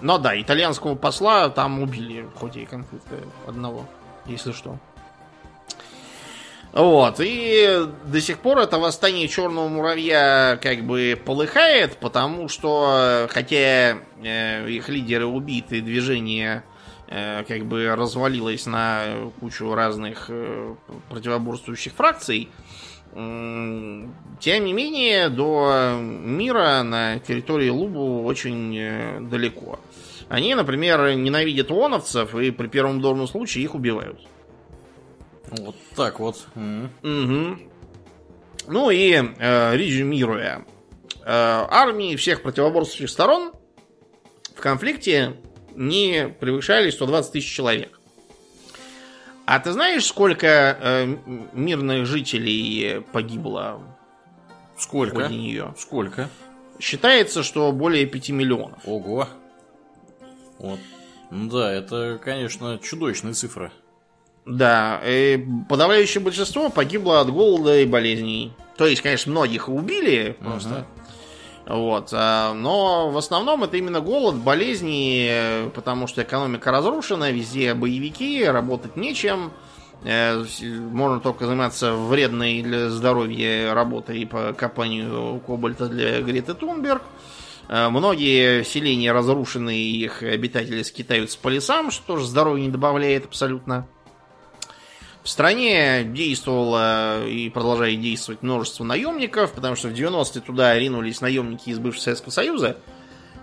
Но да, итальянского посла там убили, хоть и конкретно одного, если что. Вот, и до сих пор это восстание черного муравья как бы полыхает, потому что, хотя э, их лидеры убиты, движение э, как бы развалилось на кучу разных э, противоборствующих фракций, э, тем не менее, до мира на территории Лубу очень э, далеко. Они, например, ненавидят ООНовцев и при первом удобном случае их убивают. Вот так вот. Угу. Ну и э, резюмируя. Э, армии всех противоборствующих сторон в конфликте не превышали 120 тысяч человек. А ты знаешь, сколько э, мирных жителей погибло Сколько? нее? Сколько? считается, что более 5 миллионов. Ого. Вот. Да, это, конечно, чудовищная цифра. Да, и подавляющее большинство погибло от голода и болезней. То есть, конечно, многих убили просто. Вот. а, Но в основном это именно голод, болезни, э, потому что экономика разрушена, везде боевики, работать нечем. Э, Можно только заниматься вредной для здоровья работой по копанию кобальта для Греты Тунберг. Э, Многие селения разрушены, их обитатели скитаются по лесам, что тоже здоровья не добавляет абсолютно. В стране действовало и продолжает действовать множество наемников, потому что в 90-е туда ринулись наемники из бывшего Советского Союза,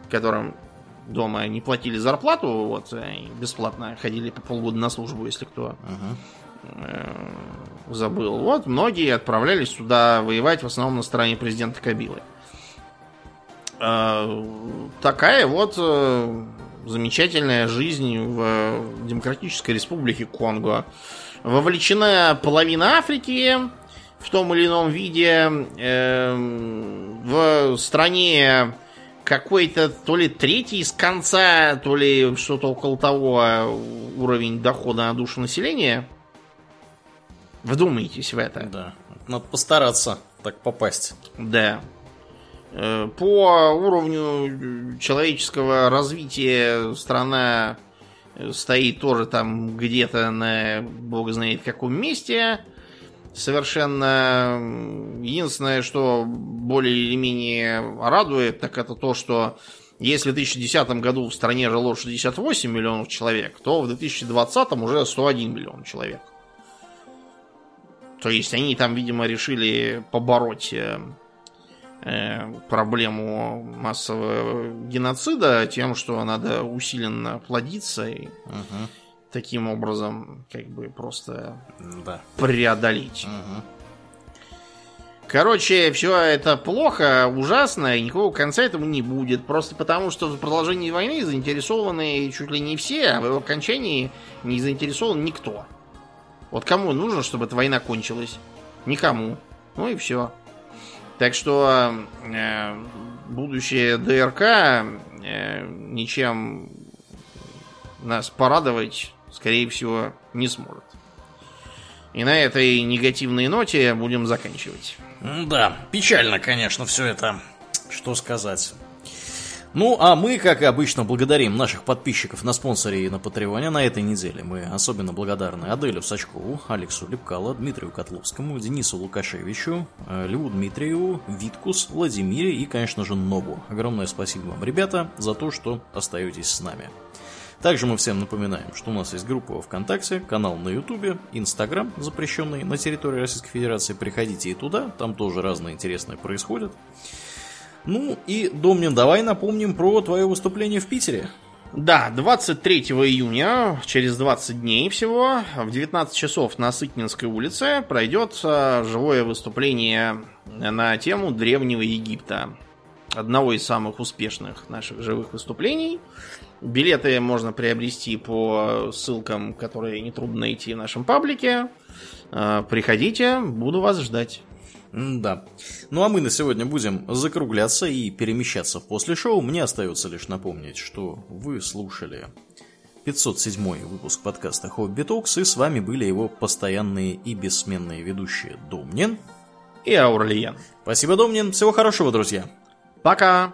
которым дома не платили зарплату, вот, и бесплатно ходили по полгода на службу, если кто э, забыл. Вот, многие отправлялись туда воевать, в основном на стороне президента Кабилы. Э, Такая вот э, замечательная жизнь в Демократической Республике Конго. Вовлечена половина Африки в том или ином виде. Эм, В стране какой-то то ли третий с конца, то ли что-то около того уровень дохода на душу населения. Вдумайтесь в это. Да. Надо постараться так попасть. Да. Э, По уровню человеческого развития страна э, стоит тоже там где-то на бог знает каком месте. Совершенно единственное, что более или менее радует, так это то, что если в 2010 году в стране жило 68 миллионов человек, то в 2020 уже 101 миллион человек. То есть они там, видимо, решили побороть э, проблему массового геноцида тем, что надо усиленно плодиться и Мгм. таким образом как бы просто Да. преодолеть. Мгм. Короче, все это плохо, ужасно, и никакого конца этому не будет. Просто потому, что в продолжении войны заинтересованы чуть ли не все, а в его окончании не заинтересован никто. Вот кому нужно, чтобы эта война кончилась? Никому. Ну и все. Так что э, будущее ДРК э, ничем нас порадовать, скорее всего, не сможет. И на этой негативной ноте будем заканчивать. Да, печально, конечно, все это. Что сказать. Ну, а мы, как обычно, благодарим наших подписчиков на спонсоре и на Патреоне на этой неделе. Мы особенно благодарны Аделю Сачкову, Алексу Лепкало, Дмитрию Котловскому, Денису Лукашевичу, э, Льву Дмитриеву, Виткус, Владимире и, конечно же, Нобу. Огромное спасибо вам, ребята, за то, что остаетесь с нами. Также мы всем напоминаем, что у нас есть группа во ВКонтакте, канал на Ютубе, Инстаграм, запрещенный на территории Российской Федерации. Приходите и туда, там тоже разное интересное происходит. Ну и, Домнин, давай напомним про твое выступление в Питере. Да, 23 июня, через 20 дней всего, в 19 часов на Сытнинской улице пройдет а, живое выступление на тему Древнего Египта. Одного из самых успешных наших живых выступлений. Билеты можно приобрести по ссылкам, которые нетрудно найти в нашем паблике. А, Приходите, буду вас ждать. Да. Ну а мы на сегодня будем закругляться и перемещаться в после шоу. Мне остается лишь напомнить, что вы слушали 507 выпуск подкаста Хобби Токс, и с вами были его постоянные и бессменные ведущие Домнин. И Аурлиен. Спасибо, Домнин. Всего хорошего, друзья. Пока!